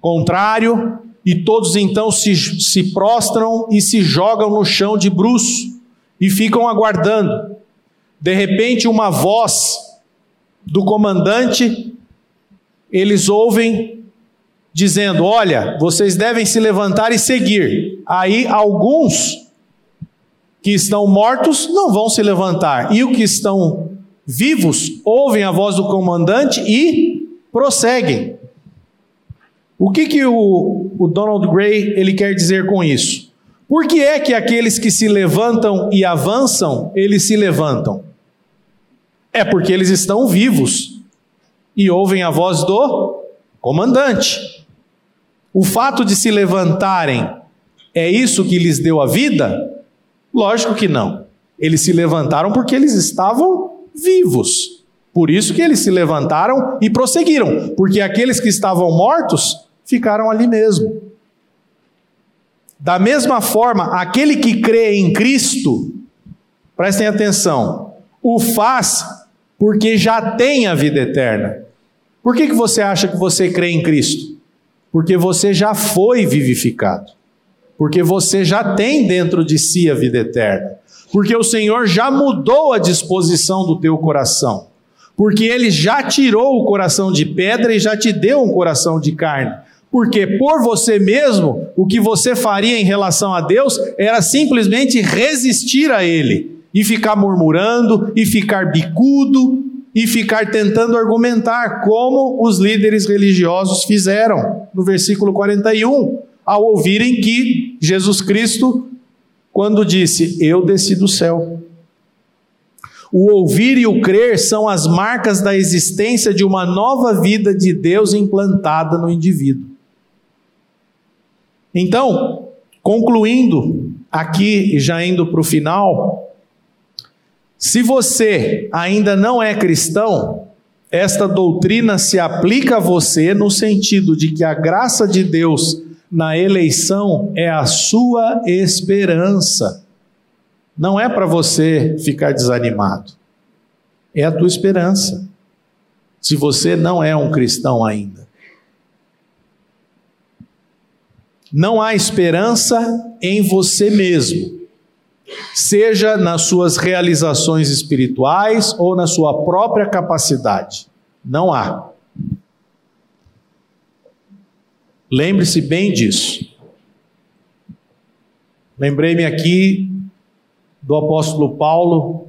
contrário, e todos então se, se prostram e se jogam no chão de bruço e ficam aguardando. De repente, uma voz do comandante, eles ouvem dizendo: Olha, vocês devem se levantar e seguir. Aí alguns que estão mortos não vão se levantar, e os que estão vivos ouvem a voz do comandante e prosseguem. O que, que o, o Donald Gray ele quer dizer com isso? Por que é que aqueles que se levantam e avançam, eles se levantam? É porque eles estão vivos e ouvem a voz do comandante. O fato de se levantarem é isso que lhes deu a vida? Lógico que não. Eles se levantaram porque eles estavam vivos. Por isso que eles se levantaram e prosseguiram, porque aqueles que estavam mortos ficaram ali mesmo. Da mesma forma, aquele que crê em Cristo, prestem atenção, o faz porque já tem a vida eterna. Por que, que você acha que você crê em Cristo? Porque você já foi vivificado porque você já tem dentro de si a vida eterna. Porque o Senhor já mudou a disposição do teu coração. Porque ele já tirou o coração de pedra e já te deu um coração de carne. Porque por você mesmo, o que você faria em relação a Deus era simplesmente resistir a ele e ficar murmurando e ficar bicudo e ficar tentando argumentar como os líderes religiosos fizeram no versículo 41 ao ouvirem que Jesus Cristo, quando disse: Eu desci do céu. O ouvir e o crer são as marcas da existência de uma nova vida de Deus implantada no indivíduo. Então, concluindo aqui, já indo para o final, se você ainda não é cristão, esta doutrina se aplica a você no sentido de que a graça de Deus na eleição é a sua esperança. Não é para você ficar desanimado, é a tua esperança. Se você não é um cristão ainda, não há esperança em você mesmo, seja nas suas realizações espirituais ou na sua própria capacidade. Não há. Lembre-se bem disso. Lembrei-me aqui do apóstolo Paulo,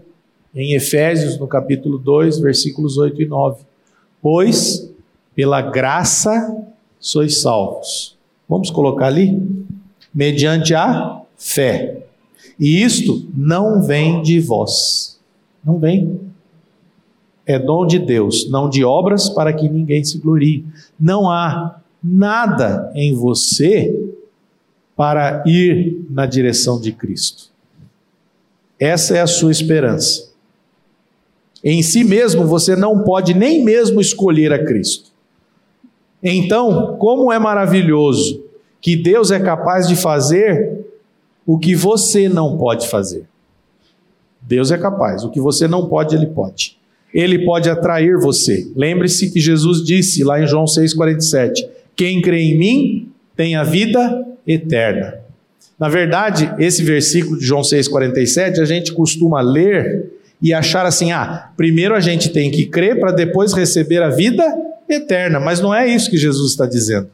em Efésios, no capítulo 2, versículos 8 e 9. Pois, pela graça sois salvos. Vamos colocar ali? Mediante a fé. E isto não vem de vós. Não vem. É dom de Deus, não de obras para que ninguém se glorie. Não há nada em você para ir na direção de Cristo. Essa é a sua esperança. Em si mesmo você não pode nem mesmo escolher a Cristo. Então, como é maravilhoso que Deus é capaz de fazer o que você não pode fazer. Deus é capaz, o que você não pode, Ele pode. Ele pode atrair você. Lembre-se que Jesus disse lá em João 6,47: Quem crê em mim tem a vida eterna. Na verdade, esse versículo de João 6,47 a gente costuma ler e achar assim: ah, primeiro a gente tem que crer para depois receber a vida eterna. Mas não é isso que Jesus está dizendo.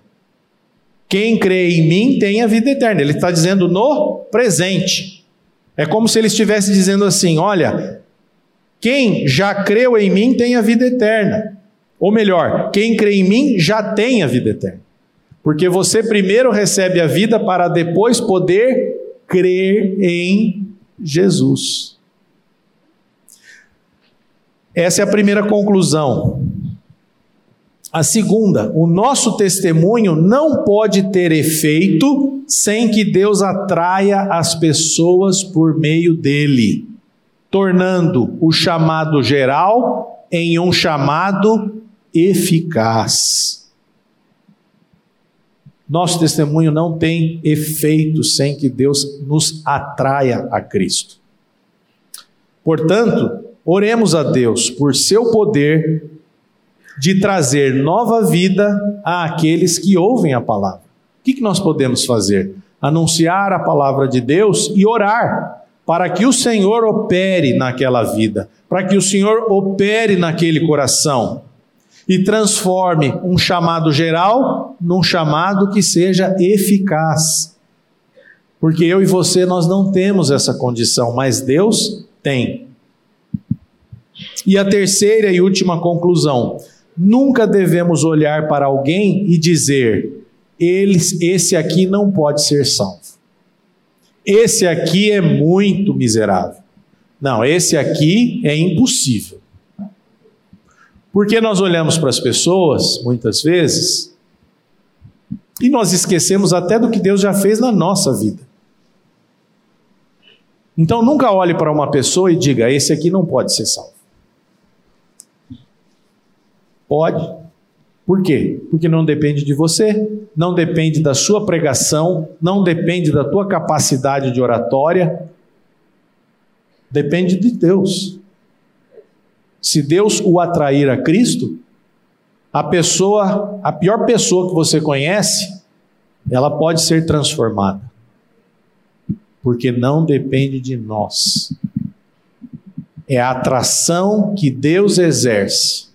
Quem crê em mim tem a vida eterna. Ele está dizendo no presente. É como se ele estivesse dizendo assim: olha, quem já creu em mim tem a vida eterna. Ou melhor, quem crê em mim já tem a vida eterna. Porque você primeiro recebe a vida para depois poder crer em Jesus. Essa é a primeira conclusão. A segunda, o nosso testemunho não pode ter efeito sem que Deus atraia as pessoas por meio dele, tornando o chamado geral em um chamado eficaz. Nosso testemunho não tem efeito sem que Deus nos atraia a Cristo. Portanto, oremos a Deus por seu poder de trazer nova vida àqueles que ouvem a palavra. O que, nós podemos fazer? Anunciar a palavra de Deus e orar para que o Senhor opere naquela vida, para que o Senhor opere naquele coração e transforme um chamado geral num chamado que seja eficaz. Porque eu e você nós não temos essa condição, mas Deus tem. E a terceira e última conclusão: Nunca devemos olhar para alguém e dizer: esse aqui não pode ser salvo. Esse aqui é muito miserável. Não, esse aqui é impossível. Porque nós olhamos para as pessoas, muitas vezes, e nós esquecemos até do que Deus já fez na nossa vida. Então nunca olhe para uma pessoa e diga: esse aqui não pode ser salvo. Pode. Por quê? Porque não depende de você, não depende da sua pregação, não depende da tua capacidade de oratória. Depende de Deus. Se Deus o atrair a Cristo, a pessoa, a pior pessoa que você conhece, ela pode ser transformada. Porque não depende de nós. É a atração que Deus exerce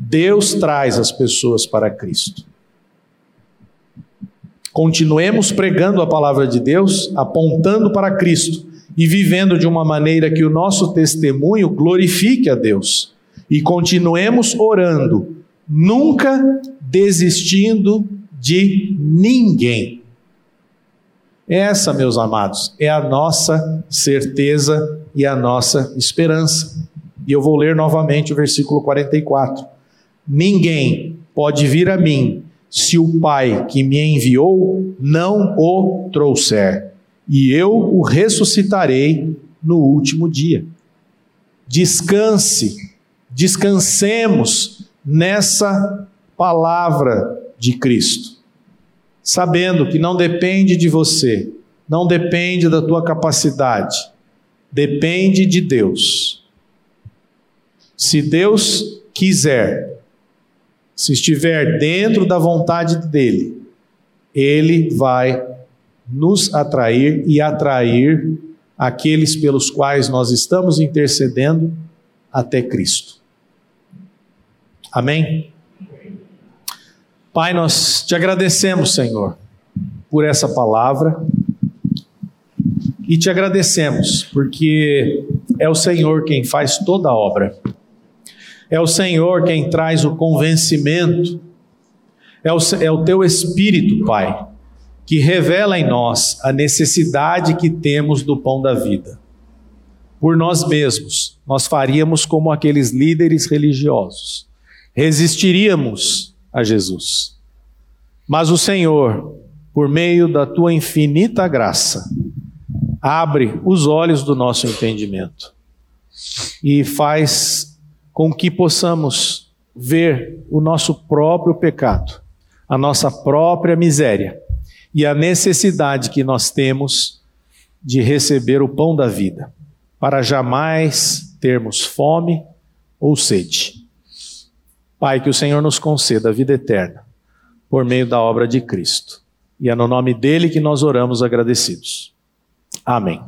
Deus traz as pessoas para Cristo. Continuemos pregando a palavra de Deus, apontando para Cristo e vivendo de uma maneira que o nosso testemunho glorifique a Deus. E continuemos orando, nunca desistindo de ninguém. Essa, meus amados, é a nossa certeza e a nossa esperança. E eu vou ler novamente o versículo 44. Ninguém pode vir a mim se o Pai que me enviou não o trouxer, e eu o ressuscitarei no último dia. Descanse, descansemos nessa palavra de Cristo, sabendo que não depende de você, não depende da tua capacidade, depende de Deus. Se Deus quiser, se estiver dentro da vontade dele, ele vai nos atrair e atrair aqueles pelos quais nós estamos intercedendo até Cristo. Amém? Pai, nós te agradecemos, Senhor, por essa palavra e te agradecemos porque é o Senhor quem faz toda a obra. É o Senhor quem traz o convencimento. É o, é o teu Espírito, Pai, que revela em nós a necessidade que temos do pão da vida. Por nós mesmos, nós faríamos como aqueles líderes religiosos, resistiríamos a Jesus. Mas o Senhor, por meio da tua infinita graça, abre os olhos do nosso entendimento e faz com que possamos ver o nosso próprio pecado, a nossa própria miséria e a necessidade que nós temos de receber o pão da vida, para jamais termos fome ou sede. Pai, que o Senhor nos conceda a vida eterna por meio da obra de Cristo. E é no nome dele que nós oramos agradecidos. Amém.